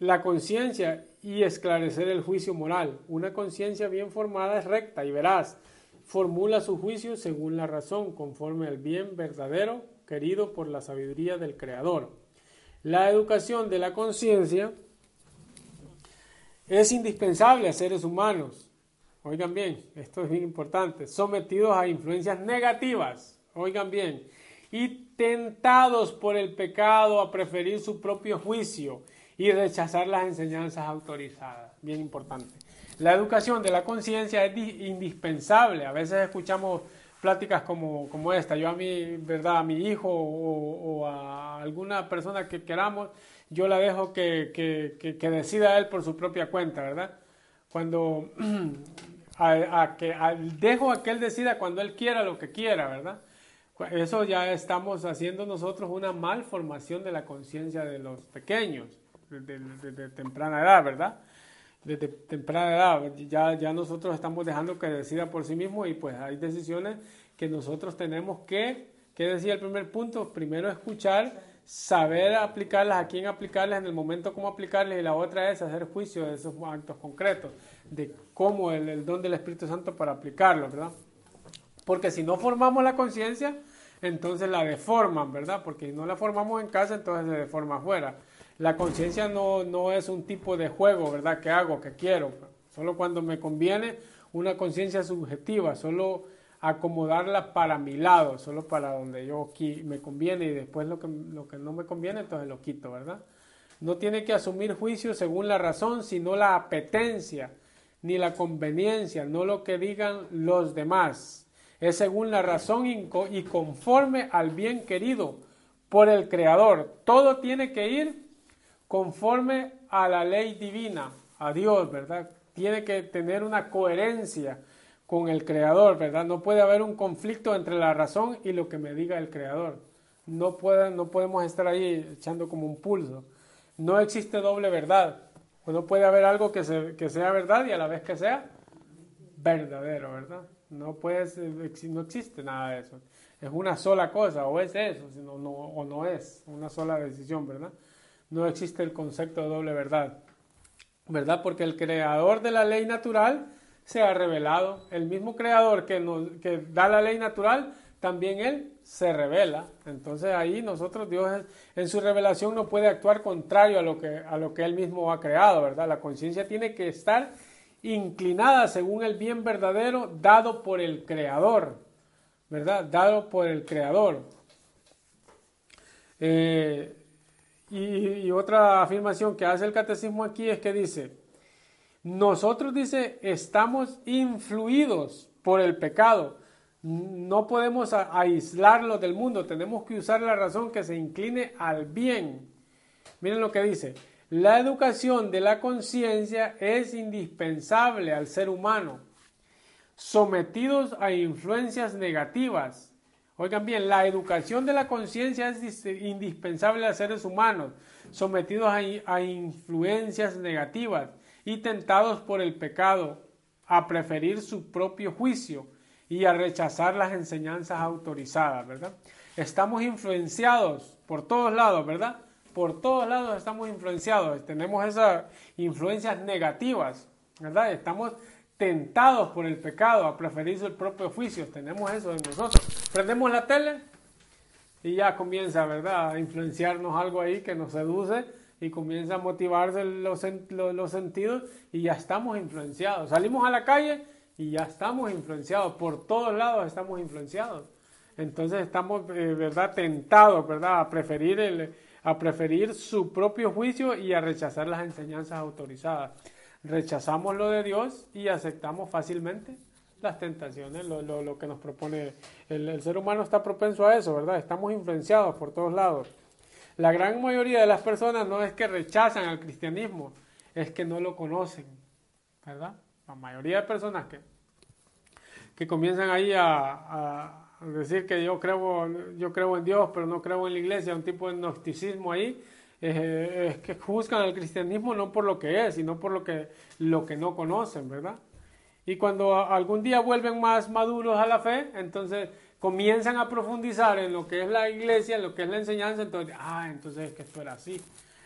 la conciencia y esclarecer el juicio moral. Una conciencia bien formada es recta y veraz. Formula su juicio según la razón, conforme al bien verdadero querido por la sabiduría del Creador. La educación de la conciencia es indispensable a seres humanos. Oigan bien, esto es bien importante. Sometidos a influencias negativas. Oigan bien. Y tentados por el pecado a preferir su propio juicio y rechazar las enseñanzas autorizadas. Bien importante. La educación de la conciencia es indispensable. A veces escuchamos pláticas como, como, esta. Yo a mi, ¿verdad? a mi hijo o, a alguna persona que queramos, yo la dejo que, que, que, decida él por su propia cuenta, ¿verdad? Cuando a, que dejo a que él decida cuando él quiera lo que quiera, ¿verdad? Eso ya estamos haciendo nosotros una malformación de la conciencia de los pequeños de, temprana edad, ¿verdad? Desde temprana edad, ya, ya nosotros estamos dejando que decida por sí mismo y pues hay decisiones que nosotros tenemos que, ¿qué decía el primer punto? Primero escuchar, saber aplicarlas, a quién aplicarlas, en el momento cómo aplicarlas y la otra es hacer juicio de esos actos concretos, de cómo el, don del Espíritu Santo para aplicarlos, ¿verdad? Porque si no formamos la conciencia, entonces la deforman, ¿verdad? Porque si no la formamos en casa, entonces se deforma afuera. La conciencia no, no es un tipo de juego, ¿verdad? Que hago, que quiero. Solo cuando me conviene una conciencia subjetiva, solo acomodarla para mi lado, solo para donde yo me conviene y después lo que, lo que no me conviene, entonces lo quito, ¿verdad? No tiene que asumir juicio según la razón, sino la apetencia, ni la conveniencia, no lo que digan los demás. Es según la razón y conforme al bien querido por el Creador. Todo tiene que ir conforme a la ley divina, a Dios, ¿verdad? Tiene que tener una coherencia con el Creador, ¿verdad? No puede haber un conflicto entre la razón y lo que me diga el Creador. No, puede, no podemos estar ahí echando como un pulso. No existe doble verdad. no puede haber algo que, sea verdad y a la vez que sea verdadero, ¿verdad? No, puede, no existe nada de eso. Es una sola cosa, o es eso, o no es una sola decisión, ¿verdad? no existe el concepto de doble verdad. ¿Verdad? Porque el creador de la ley natural se ha revelado. El mismo creador que, nos, que da la ley natural, también él se revela. Entonces ahí nosotros, Dios en su revelación no puede actuar contrario a lo que, a lo que él mismo ha creado, ¿verdad? La conciencia tiene que estar inclinada según el bien verdadero dado por el creador, ¿verdad? Dado por el creador. Eh, y, otra afirmación que hace el catecismo aquí es que dice, nosotros dice, estamos influidos por el pecado. No podemos aislarlo del mundo, tenemos que usar la razón que se incline al bien. Miren lo que dice, la educación de la conciencia es indispensable al ser humano, sometidos a influencias negativas Oigan bien, la educación de la conciencia es indispensable a seres humanos, sometidos a, influencias negativas y tentados por el pecado, a preferir su propio juicio y a rechazar las enseñanzas autorizadas, ¿verdad? Estamos influenciados por todos lados, ¿verdad? Por todos lados estamos influenciados, tenemos esas influencias negativas, ¿verdad? Estamos tentados por el pecado a preferir su propio juicio, tenemos eso en nosotros prendemos la tele y ya comienza, ¿verdad?, a influenciarnos algo ahí que nos seduce y comienza a motivarse los, los, sentidos y ya estamos influenciados. Salimos a la calle y ya estamos influenciados, por todos lados estamos influenciados. Entonces estamos, eh, ¿verdad?, tentados, ¿verdad?, a preferir, el, a preferir su propio juicio y a rechazar las enseñanzas autorizadas. Rechazamos lo de Dios y aceptamos fácilmente las tentaciones, lo, lo, que nos propone el, ser humano está propenso a eso, ¿verdad? Estamos influenciados por todos lados. La gran mayoría de las personas no es que rechazan al cristianismo, es que no lo conocen, ¿verdad? La mayoría de personas que, que comienzan ahí a, decir que yo creo, yo creo en Dios, pero no creo en la iglesia, un tipo de gnosticismo ahí, es que juzgan al cristianismo no por lo que es, sino por lo que, lo que no conocen, ¿verdad? Y cuando algún día vuelven más maduros a la fe, entonces comienzan a profundizar en lo que es la iglesia, en lo que es la enseñanza, entonces, ah, entonces es que esto era así,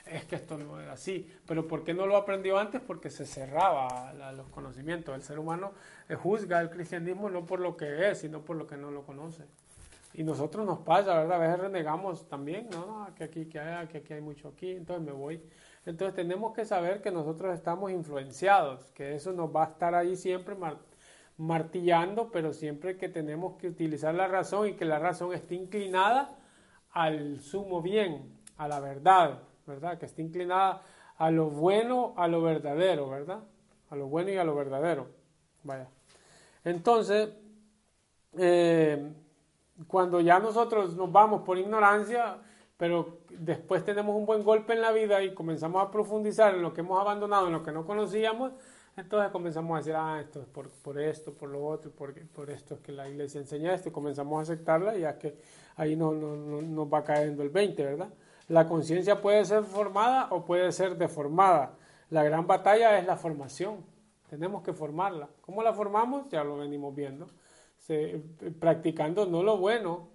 es que esto no era así. Pero ¿por qué no lo aprendió antes? Porque se cerraba a los conocimientos. El ser humano eh, juzga el cristianismo no por lo que es, sino por lo que no lo conoce. Y nosotros nos pasa, ¿verdad? A veces renegamos también, ¿no? Que aquí, que, hay, que aquí hay mucho aquí, entonces me voy. Entonces tenemos que saber que nosotros estamos influenciados, que eso nos va a estar ahí siempre martillando, pero siempre que tenemos que utilizar la razón y que la razón esté inclinada al sumo bien, a la verdad, ¿verdad? Que esté inclinada a lo bueno, a lo verdadero, ¿verdad? A lo bueno y a lo verdadero. Vaya. Entonces, eh, cuando ya nosotros nos vamos por ignorancia, pero después tenemos un buen golpe en la vida y comenzamos a profundizar en lo que hemos abandonado, en lo que no conocíamos, entonces comenzamos a decir, ah, esto es por, por esto, por lo otro, por, por esto es que la iglesia enseña esto, y comenzamos a aceptarla, ya que ahí no, no, no, nos va cayendo el 20, ¿verdad? La conciencia puede ser formada o puede ser deformada. La gran batalla es la formación. Tenemos que formarla. ¿Cómo la formamos? Ya lo venimos viendo. Se, practicando no lo bueno,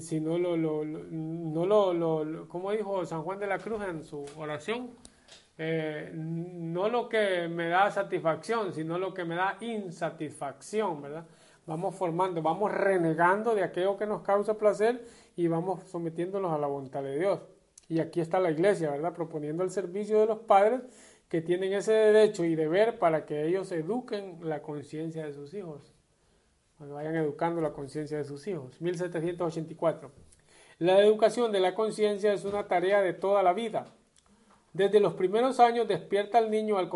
sino lo, lo, lo no lo, lo, como dijo San Juan de la Cruz en su oración, eh, no lo que me da satisfacción, sino lo que me da insatisfacción, ¿verdad? Vamos formando, vamos renegando de aquello que nos causa placer y vamos sometiéndonos a la voluntad de Dios. Y aquí está la iglesia, ¿verdad? Proponiendo el servicio de los padres que tienen ese derecho y deber para que ellos eduquen la conciencia de sus hijos, que vayan educando la conciencia de sus hijos. 1784. La educación de la conciencia es una tarea de toda la vida desde los primeros años despierta al niño al,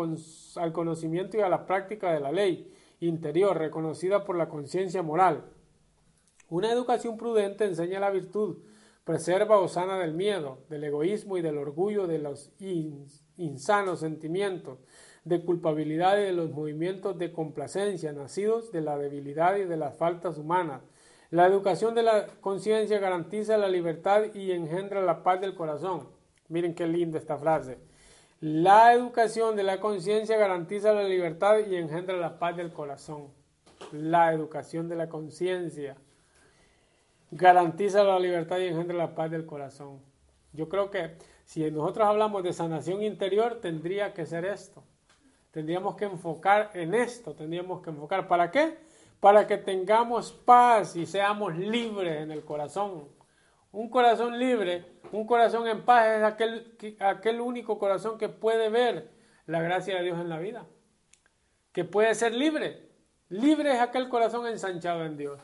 conocimiento y a la práctica de la ley interior reconocida por la conciencia moral. Una educación prudente enseña la virtud, preserva o sana del miedo, del egoísmo y del orgullo de los insanos sentimientos, de culpabilidad y de los movimientos de complacencia nacidos de la debilidad y de las faltas humanas. La educación de la conciencia garantiza la libertad y engendra la paz del corazón. Miren qué linda esta frase. La educación de la conciencia garantiza la libertad y engendra la paz del corazón. La educación de la conciencia garantiza la libertad y engendra la paz del corazón. Yo creo que si nosotros hablamos de sanación interior, tendría que ser esto. Tendríamos que enfocar en esto, tendríamos que enfocar. ¿Para qué? Para que tengamos paz y seamos libres en el corazón. Un corazón libre, un corazón en paz es aquel, aquel único corazón que puede ver la gracia de Dios en la vida, que puede ser libre. Libre es aquel corazón ensanchado en Dios.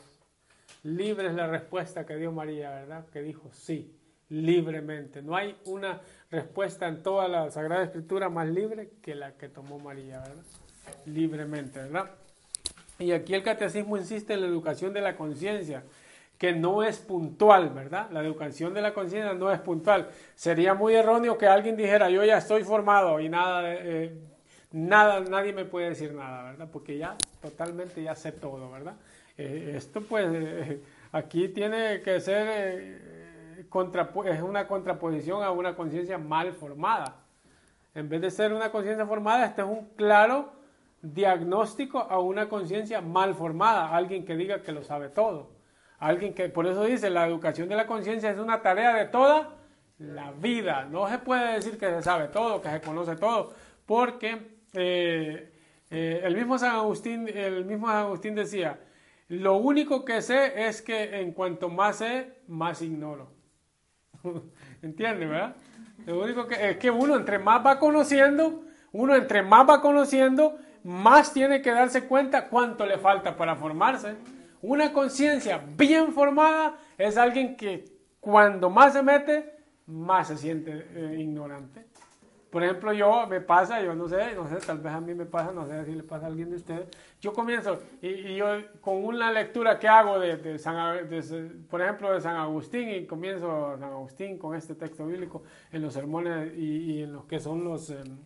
Libre es la respuesta que dio María, ¿verdad? Que dijo sí, libremente. No hay una respuesta en toda la Sagrada Escritura más libre que la que tomó María, ¿verdad? Libremente, ¿verdad? Y aquí el catecismo insiste en la educación de la conciencia que no es puntual, ¿verdad? La educación de la conciencia no es puntual. Sería muy erróneo que alguien dijera, yo ya estoy formado y nada, eh, nada, nadie me puede decir nada, ¿verdad? Porque ya totalmente ya sé todo, ¿verdad? Eh, esto pues eh, aquí tiene que ser una contraposición a una conciencia mal formada. En vez de ser una conciencia formada, este es un claro diagnóstico a una conciencia mal formada, alguien que diga que lo sabe todo. Alguien que, por eso dice, la educación de la conciencia es una tarea de toda la vida. No se puede decir que se sabe todo, que se conoce todo, porque eh, eh, el, mismo San Agustín, el mismo San Agustín decía, lo único que sé es que en cuanto más sé, más ignoro. ¿Entiendes, verdad? Lo único que es que uno entre más va conociendo, uno entre más va conociendo, más tiene que darse cuenta cuánto le falta para formarse. Una conciencia bien formada es alguien que cuando más se mete, más se siente eh, ignorante. Por ejemplo, yo me pasa, yo no sé, no sé, tal vez a mí me pasa, no sé si le pasa a alguien de ustedes. Yo comienzo, y, yo con una lectura que hago de, San, por ejemplo, de San Agustín, y comienzo San Agustín con este texto bíblico en los sermones y, en los que son los, em,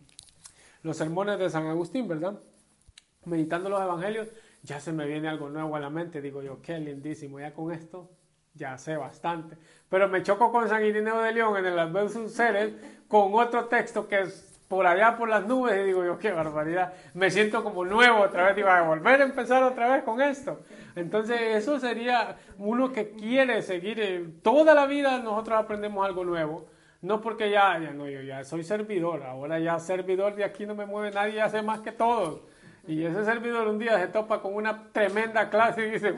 los sermones de San Agustín, ¿verdad? Meditando los evangelios, ya se me viene algo nuevo a la mente, digo yo, qué lindísimo, ya con esto ya sé bastante. Pero me choco con San Irineo de León en el Adversus Ceres con otro texto que es por allá por las nubes y digo yo, qué barbaridad, me siento como nuevo otra vez, digo, a volver a empezar otra vez con esto. Entonces eso sería uno que quiere seguir, toda la vida nosotros aprendemos algo nuevo. No porque ya, ya no, yo ya soy servidor, ahora ya servidor de aquí no me mueve nadie, ya sé más que todos. Y ese servidor un día se topa con una tremenda clase y dice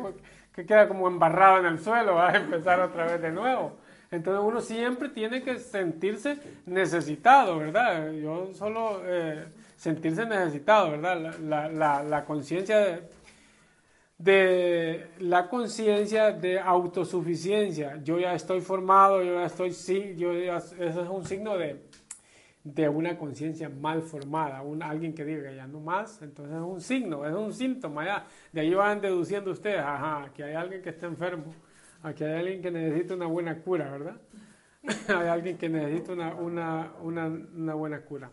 que queda como embarrado en el suelo, va a empezar otra vez de nuevo. Entonces uno siempre tiene que sentirse necesitado, ¿verdad? Yo solo eh, sentirse necesitado, ¿verdad? La, la, conciencia de, la conciencia de autosuficiencia. Yo ya estoy formado, yo ya estoy sí, yo eso es un signo de, de una conciencia mal formada, un, alguien que diga ya no más, entonces es un signo, es un síntoma ya. De ahí van deduciendo ustedes, ajá, que hay alguien que está enfermo Aquí hay alguien que necesita una buena cura, ¿verdad? hay alguien que necesita una, una, una, buena cura.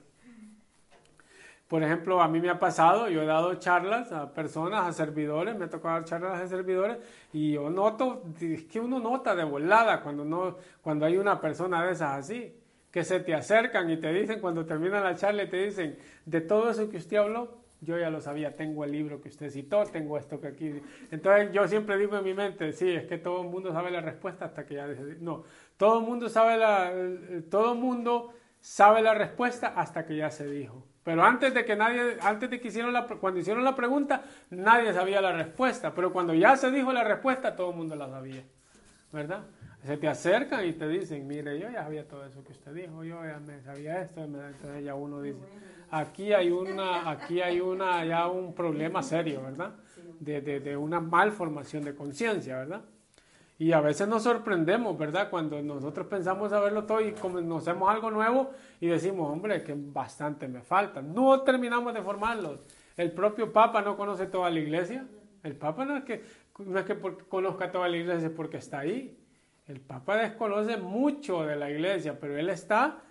Por ejemplo, a mí me ha pasado, yo he dado charlas a personas, a servidores, me ha tocado dar charlas a servidores y yo noto, es que uno nota de volada cuando, no, cuando hay una persona de esas así, que se te acercan y te dicen, cuando termina la charla y te dicen, de todo eso que usted habló, yo ya lo sabía, tengo el libro que usted citó, tengo esto que aquí. Entonces yo siempre digo en mi mente, sí, es que todo el mundo sabe la respuesta hasta que ya no, todo el mundo sabe la todo el mundo sabe la respuesta hasta que ya se dijo. Pero antes de que nadie antes de que hicieron la cuando hicieron la pregunta, nadie sabía la respuesta, pero cuando ya se dijo la respuesta, todo el mundo la sabía. ¿Verdad? Se te acercan y te dicen, mire, yo ya sabía todo eso que usted dijo, yo ya me sabía esto, entonces ya uno dice, aquí hay una, aquí hay una, ya un problema serio, ¿verdad? De, de, de una malformación de conciencia, ¿verdad? Y a veces nos sorprendemos, ¿verdad? Cuando nosotros pensamos saberlo todo y conocemos algo nuevo y decimos, hombre, que bastante me falta. No terminamos de formarlo. El propio Papa no conoce toda la iglesia. El Papa no es que, no es que conozca toda la iglesia porque está ahí. El Papa desconoce mucho de la iglesia, pero él está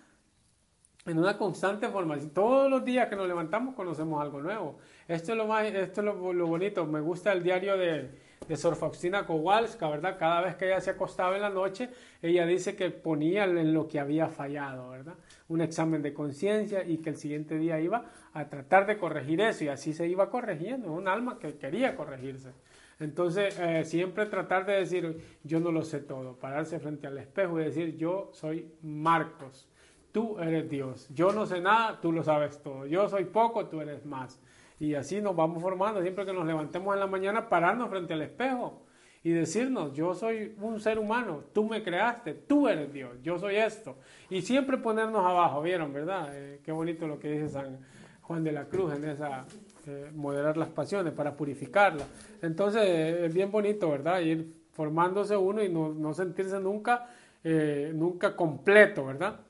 en una constante formación. Todos los días que nos levantamos conocemos algo nuevo. Esto es lo, más, esto es lo, bonito. Me gusta el diario de, de Sor Faustina Kowalska, ¿verdad? Cada vez que ella se acostaba en la noche, ella dice que ponía en lo que había fallado, ¿verdad? Un examen de conciencia y que el siguiente día iba a tratar de corregir eso y así se iba corrigiendo. Un alma que quería corregirse. Entonces, eh, siempre tratar de decir, yo no lo sé todo, pararse frente al espejo y decir, yo soy Marcos tú eres Dios. Yo no sé nada, tú lo sabes todo. Yo soy poco, tú eres más. Y así nos vamos formando, siempre que nos levantemos en la mañana, pararnos frente al espejo y decirnos, yo soy un ser humano, tú me creaste, tú eres Dios, yo soy esto. Y siempre ponernos abajo, ¿vieron, verdad? Eh, qué bonito lo que dice San Juan de la Cruz en esa, moderar las pasiones, para purificarlas. Entonces, es bien bonito, ¿verdad? Ir formándose uno y no, sentirse nunca, eh, nunca completo, ¿verdad?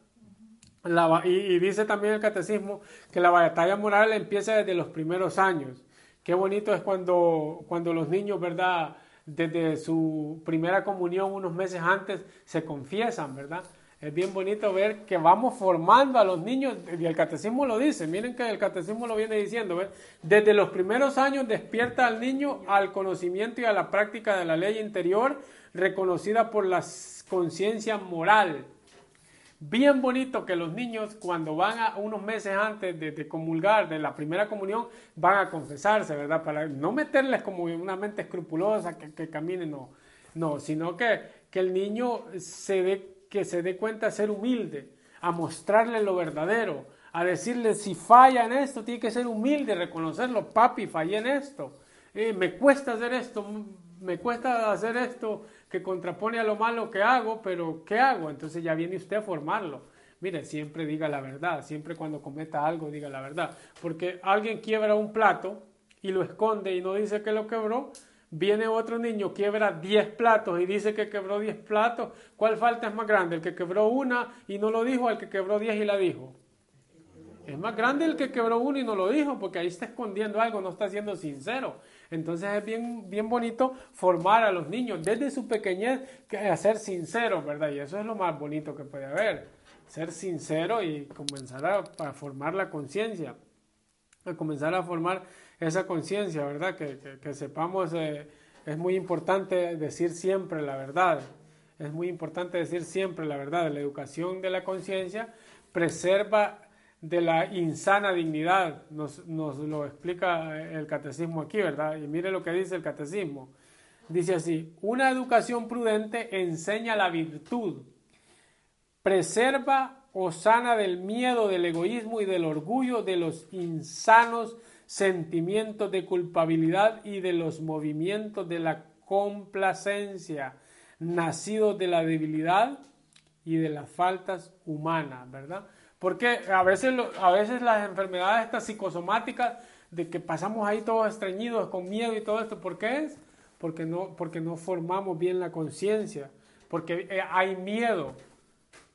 y, dice también el catecismo que la batalla moral empieza desde los primeros años. Qué bonito es cuando, cuando los niños, ¿verdad? Desde su primera comunión, unos meses antes, se confiesan, ¿verdad? Es bien bonito ver que vamos formando a los niños, y el catecismo lo dice, miren que el catecismo lo viene diciendo, desde los primeros años despierta al niño al conocimiento y a la práctica de la ley interior reconocida por la conciencia moral Bien bonito que los niños cuando van a unos meses antes de, comulgar, de la primera comunión, van a confesarse, ¿verdad? Para no meterles como una mente escrupulosa que, que caminen, no, no, sino que, que el niño se dé, que se dé cuenta de ser humilde, a mostrarle lo verdadero, a decirle si falla en esto, tiene que ser humilde, reconocerlo, papi, fallé en esto, eh, me cuesta hacer esto, me cuesta hacer esto, que contrapone a lo malo que hago, pero ¿qué hago? Entonces ya viene usted a formarlo. Mire, siempre diga la verdad, siempre cuando cometa algo diga la verdad, porque alguien quiebra un plato y lo esconde y no dice que lo quebró, viene otro niño, quiebra 10 platos y dice que quebró 10 platos, ¿cuál falta es más grande? ¿El que quebró una y no lo dijo, el que quebró 10 y la dijo? Es más grande el que quebró uno y no lo dijo, porque ahí está escondiendo algo, no está siendo sincero. Entonces es bien, bien bonito formar a los niños desde su pequeñez a ser sinceros, ¿verdad? Y eso es lo más bonito que puede haber, ser sincero y comenzar a, formar la conciencia, a comenzar a formar esa conciencia, ¿verdad? Que, sepamos, eh, es muy importante decir siempre la verdad, es muy importante decir siempre la verdad. La educación de la conciencia preserva de la insana dignidad, nos, nos, lo explica el catecismo aquí, ¿verdad? Y mire lo que dice el catecismo. Dice así, una educación prudente enseña la virtud, preserva o sana del miedo, del egoísmo y del orgullo, de los insanos sentimientos de culpabilidad y de los movimientos de la complacencia, nacidos de la debilidad y de las faltas humanas, ¿verdad? Porque a veces, a veces las enfermedades estas psicosomáticas de que pasamos ahí todos estreñidos con miedo y todo esto, ¿por qué es? Porque no, porque no formamos bien la conciencia, porque eh, hay miedo,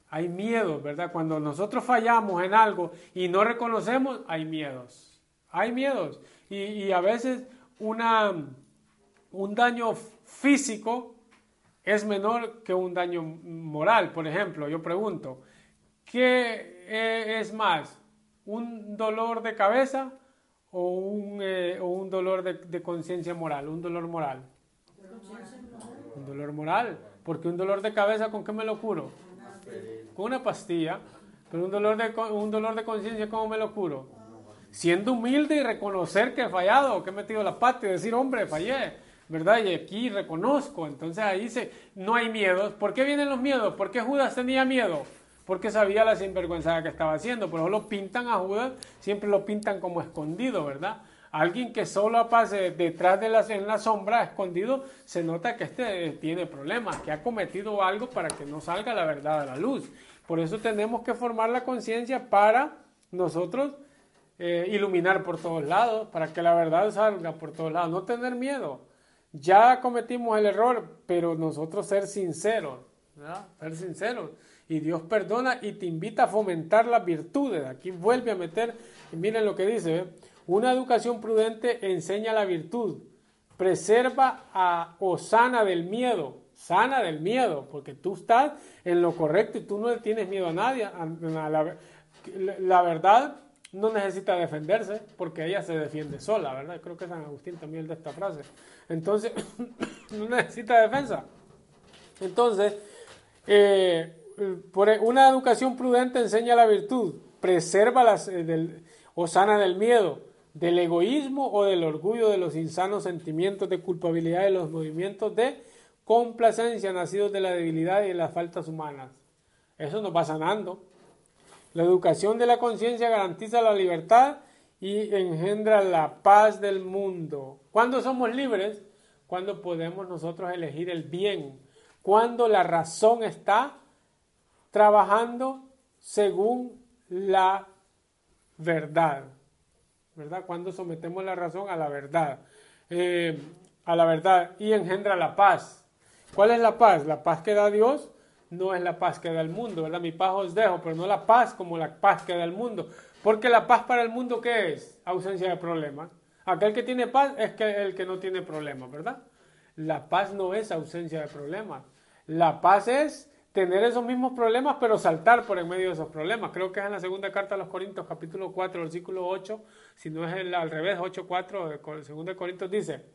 hay miedo, ¿verdad? Cuando nosotros fallamos en algo y no reconocemos, hay miedos, hay miedos. Y, a veces una, un daño físico es menor que un daño moral. Por ejemplo, yo pregunto, ¿qué eh, es más? ¿Un dolor de cabeza o un, eh, o un dolor de, de conciencia moral? Un dolor moral. Un dolor moral. Porque un dolor de cabeza, ¿con qué me lo curo? Con una pastilla. Pero un dolor de, un dolor de conciencia, ¿cómo me lo curo? Siendo humilde y reconocer que he fallado, que he metido la pata y decir, hombre, fallé ¿verdad? Y aquí reconozco, entonces ahí dice, no hay miedos. ¿Por qué vienen los miedos? ¿Por qué Judas tenía miedo? Porque sabía la sinvergüenza que estaba haciendo. Por eso lo pintan a Judas, siempre lo pintan como escondido, ¿verdad? Alguien que solo pase detrás de la, en la sombra, escondido, se nota que este tiene problemas, que ha cometido algo para que no salga la verdad a la luz. Por eso tenemos que formar la conciencia para nosotros eh, iluminar por todos lados, para que la verdad salga por todos lados, no tener miedo. Ya cometimos el error, pero nosotros ser sinceros, ser sinceros. Y Dios perdona y te invita a fomentar las virtudes. Aquí vuelve a meter, miren lo que dice, ¿eh? una educación prudente enseña la virtud, preserva a, o sana del miedo, sana del miedo, porque tú estás en lo correcto y tú no tienes miedo a nadie. la verdad no necesita defenderse porque ella se defiende sola, ¿verdad? Creo que San Agustín también de esta frase. Entonces, no necesita defensa. Entonces, eh, e, una educación prudente enseña la virtud, preserva las, eh, del, o sana del miedo, del egoísmo o del orgullo, de los insanos sentimientos de culpabilidad y los movimientos de complacencia nacidos de la debilidad y de las faltas humanas. Eso nos va sanando. La educación de la conciencia garantiza la libertad y engendra la paz del mundo. ¿Cuándo somos libres? Cuando podemos nosotros elegir el bien. Cuando la razón está trabajando según la verdad. ¿Verdad? Cuando sometemos la razón a la verdad. Eh, a la verdad y engendra la paz. ¿Cuál es la paz? La paz que da Dios no es la paz que da el mundo, ¿verdad? Mi paz os dejo, pero no la paz como la paz que da el mundo. Porque la paz para el mundo, ¿qué es? Ausencia de problemas. Aquel que tiene paz es que el que no tiene problemas, ¿verdad? La paz no es ausencia de problemas. La paz es tener esos mismos problemas, pero saltar por en medio de esos problemas. Creo que es en la segunda carta a los Corintios, capítulo 4, versículo 8, si no es al revés, 8, 4, el segundo de Corintios dice,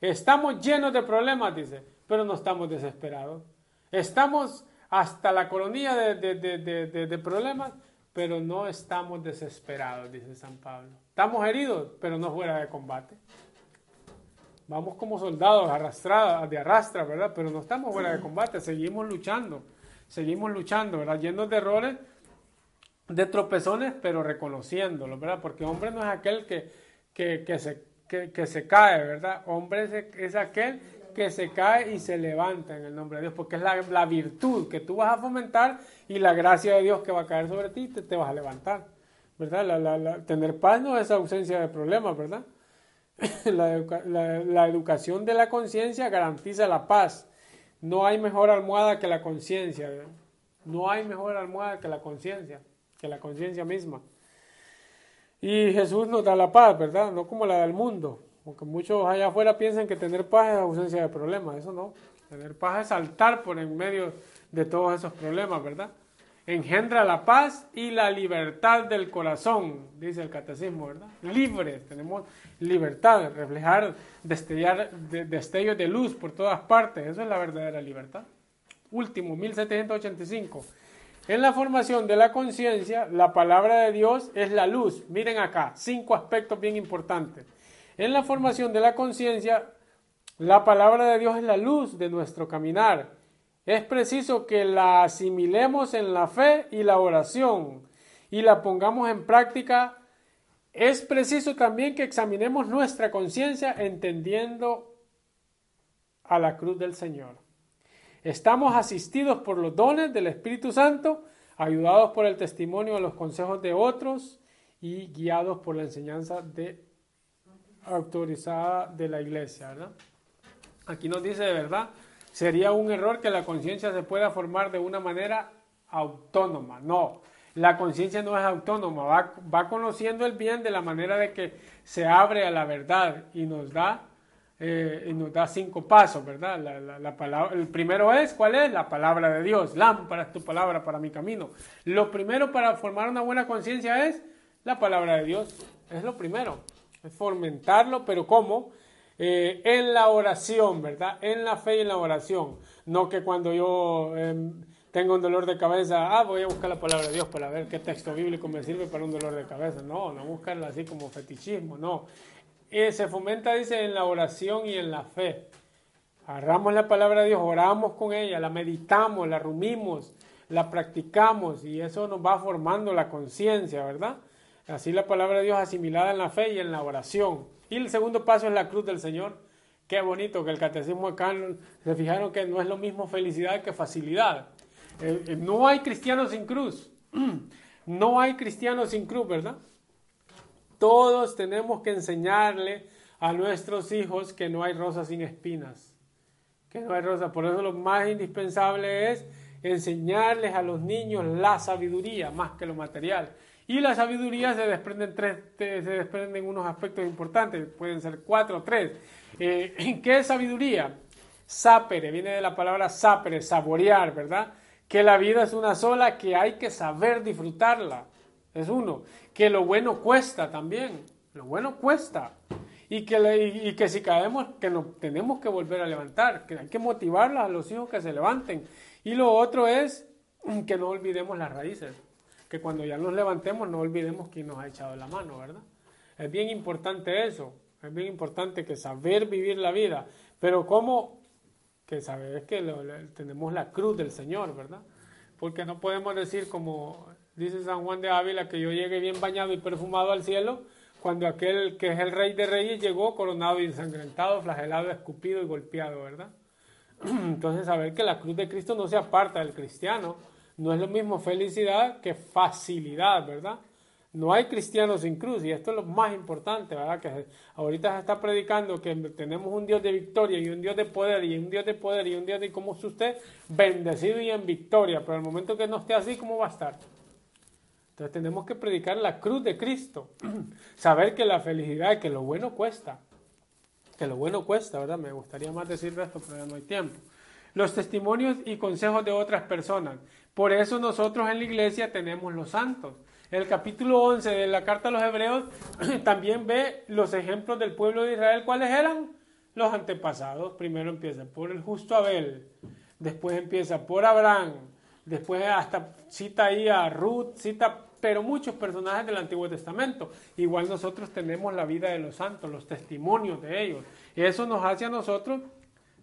estamos llenos de problemas, dice, pero no estamos desesperados. Estamos hasta la coronilla de, problemas, pero no estamos desesperados, dice San Pablo. Estamos heridos, pero no fuera de combate. Vamos como soldados arrastrados, de arrastra, ¿verdad? Pero no estamos fuera de combate, seguimos luchando, seguimos luchando, ¿verdad? Llenos de errores, de tropezones, pero reconociéndolo, ¿verdad? Porque hombre no es aquel que, que, se, que, se cae, ¿verdad? Hombre es, es aquel que se cae y se levanta en el nombre de Dios, porque es la, virtud que tú vas a fomentar y la gracia de Dios que va a caer sobre ti, te, te vas a levantar, ¿verdad? La, tener paz no es ausencia de problemas, ¿verdad? la, educación de la conciencia garantiza la paz. No hay mejor almohada que la conciencia. No hay mejor almohada que la conciencia, que la conciencia misma. Y Jesús nos da la paz, ¿verdad? No como la del mundo. Porque muchos allá afuera piensan que tener paz es ausencia de problemas. Eso no. Tener paz es saltar por en medio de todos esos problemas, ¿verdad? Engendra la paz y la libertad del corazón, dice el catecismo, ¿verdad? Libres, tenemos libertad, reflejar, destellar, destellos de luz por todas partes. Eso es la verdadera libertad. Último, 1785. En la formación de la conciencia, la palabra de Dios es la luz. Miren acá, cinco aspectos bien importantes. En la formación de la conciencia, la palabra de Dios es la luz de nuestro caminar. Es preciso que la asimilemos en la fe y la oración y la pongamos en práctica. Es preciso también que examinemos nuestra conciencia entendiendo a la cruz del Señor. Estamos asistidos por los dones del Espíritu Santo, ayudados por el testimonio de los consejos de otros y guiados por la enseñanza de, autorizada de la iglesia. Aquí nos dice de verdad, sería un error que la conciencia se pueda formar de una manera autónoma. No, la conciencia no es autónoma, va, va, conociendo el bien de la manera de que se abre a la verdad y nos da eh, y nos da cinco pasos, ¿verdad? La, palabra, el primero es, ¿cuál es? La palabra de Dios. Lámpara es tu palabra para mi camino. Lo primero para formar una buena conciencia es la palabra de Dios. Es lo primero. Es fomentarlo, pero ¿cómo? Eh, en la oración, ¿verdad? En la fe y en la oración. No que cuando yo em, tengo un dolor de cabeza, ah, voy a buscar la palabra de Dios para ver qué texto bíblico me sirve para un dolor de cabeza. No, no buscarla así como fetichismo, no se fomenta, dice, en la oración y en la fe. Agarramos la palabra de Dios, oramos con ella, la meditamos, la rumimos, la practicamos y eso nos va formando la conciencia, ¿verdad? Así la palabra de Dios asimilada en la fe y en la oración. Y el segundo paso es la cruz del Señor. Qué bonito que el catecismo acá se fijaron que no es lo mismo felicidad que facilidad. Eh, eh, no hay cristianos sin cruz. No hay cristianos sin cruz, ¿verdad? Todos tenemos que enseñarle a nuestros hijos que no hay rosas sin espinas, que no hay rosas. Por eso lo más indispensable es enseñarles a los niños la sabiduría más que lo material. Y la sabiduría se desprenden, tres, se desprenden unos aspectos importantes, pueden ser cuatro o tres. Eh, ¿Qué es sabiduría? Sapere, viene de la palabra sapere, saborear, ¿verdad? Que la vida es una sola, que hay que saber disfrutarla. Es uno que lo bueno cuesta también, lo bueno cuesta. Y que, y que si caemos, que nos tenemos que volver a levantar, que hay que motivar a los hijos que se levanten. Y lo otro es que no olvidemos las raíces, que cuando ya nos levantemos no olvidemos quién nos ha echado la mano, ¿verdad? Es bien importante eso, es bien importante que saber vivir la vida, pero ¿cómo? Que saber que tenemos la cruz del Señor, ¿verdad? Porque no podemos decir como dice San Juan de Ávila, que yo llegué bien bañado y perfumado al cielo, cuando aquel que es el rey de reyes llegó coronado y ensangrentado, flagelado, escupido y golpeado, ¿verdad? Entonces, saber que la cruz de Cristo no se aparta del cristiano, no es lo mismo felicidad que facilidad, ¿verdad? No hay cristianos sin cruz y esto es lo más importante, ¿verdad? Que ahorita se está predicando que tenemos un Dios de victoria y un Dios de poder y un Dios de poder y un Dios de, ¿cómo es usted? Bendecido y en victoria, pero al momento que no esté así, ¿cómo va a estar? Entonces tenemos que predicar la cruz de Cristo, saber que la felicidad, que lo bueno cuesta, que lo bueno cuesta, ¿verdad? Me gustaría más decir esto, pero ya no hay tiempo. Los testimonios y consejos de otras personas. Por eso nosotros en la iglesia tenemos los santos. El capítulo 11 de la carta a los hebreos también ve los ejemplos del pueblo de Israel. ¿Cuáles eran? Los antepasados. Primero empieza por el justo Abel, después empieza por Abraham, después hasta cita ahí a Ruth, cita pero muchos personajes del Antiguo Testamento. Igual nosotros tenemos la vida de los santos, los testimonios de ellos. Eso nos hace a nosotros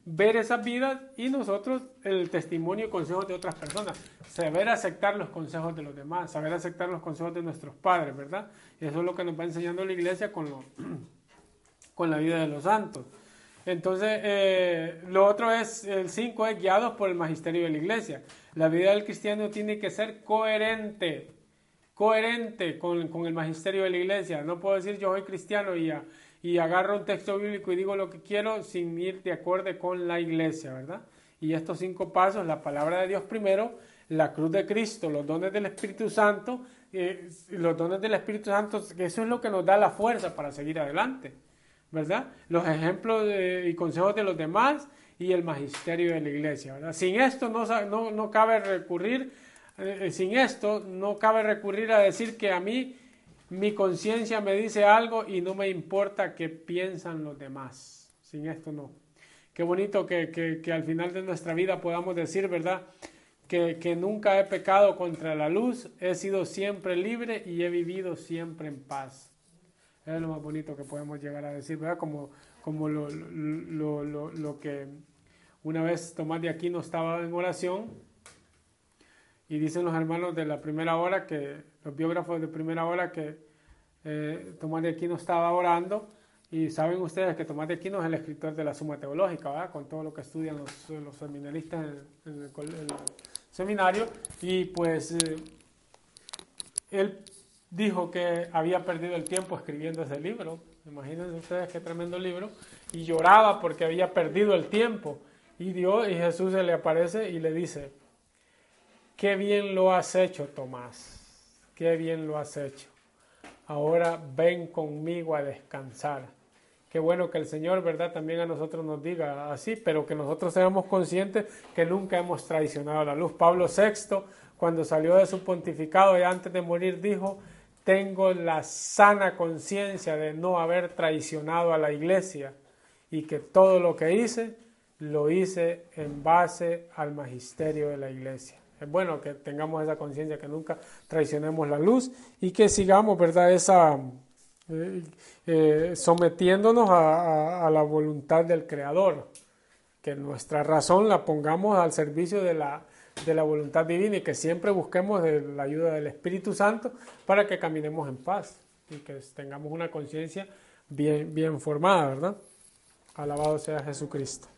ver esas vidas y nosotros el testimonio y consejos de otras personas. Saber aceptar los consejos de los demás, saber aceptar los consejos de nuestros padres, ¿verdad? Eso es lo que nos va enseñando la iglesia con, con la vida de los santos. Entonces, eh, lo otro es, el 5 es guiados por el magisterio de la iglesia. La vida del cristiano tiene que ser coherente coherente con, con, el magisterio de la iglesia. No puedo decir yo soy cristiano y, y agarro un texto bíblico y digo lo que quiero sin ir de acuerdo con la iglesia, ¿verdad? Y estos cinco pasos, la palabra de Dios primero, la cruz de Cristo, los dones del Espíritu Santo, eh, los dones del Espíritu Santo, eso es lo que nos da la fuerza para seguir adelante, ¿verdad? Los ejemplos y consejos de los demás y el magisterio de la iglesia, ¿verdad? Sin esto no, no, no cabe recurrir eh, sin esto no cabe recurrir a decir que a mí mi conciencia me dice algo y no me importa qué piensan los demás. Sin esto no. Qué bonito que, que, al final de nuestra vida podamos decir, ¿verdad? Que que, nunca he pecado contra la luz, he sido siempre libre y he vivido siempre en paz. Es lo más bonito que podemos llegar a decir, ¿verdad? Como, como lo, lo, lo, lo que una vez Tomás de Aquino estaba en oración y dicen los hermanos de la primera hora, que los biógrafos de primera hora, que eh, Tomás de Aquino estaba orando y saben ustedes que Tomás de Aquino es el escritor de la Suma Teológica, ¿verdad? con todo lo que estudian los, los seminaristas en, el, seminario. Y pues eh, él dijo que había perdido el tiempo escribiendo ese libro. Imagínense ustedes qué tremendo libro. Y lloraba porque había perdido el tiempo. Y Dios y Jesús se le aparece y le dice, Qué bien lo has hecho, Tomás. Qué bien lo has hecho. Ahora ven conmigo a descansar. Qué bueno que el Señor, ¿verdad? También a nosotros nos diga así, pero que nosotros seamos conscientes que nunca hemos traicionado la luz. Pablo VI, cuando salió de su pontificado y antes de morir, dijo, tengo la sana conciencia de no haber traicionado a la iglesia y que todo lo que hice, lo hice en base al magisterio de la iglesia. Es bueno que tengamos esa conciencia, que nunca traicionemos la luz y que sigamos, ¿verdad? Esa, eh, eh, sometiéndonos a, la voluntad del Creador, que nuestra razón la pongamos al servicio de la, de la voluntad divina y que siempre busquemos la ayuda del Espíritu Santo para que caminemos en paz y que tengamos una conciencia bien, bien formada, ¿verdad? Alabado sea Jesucristo.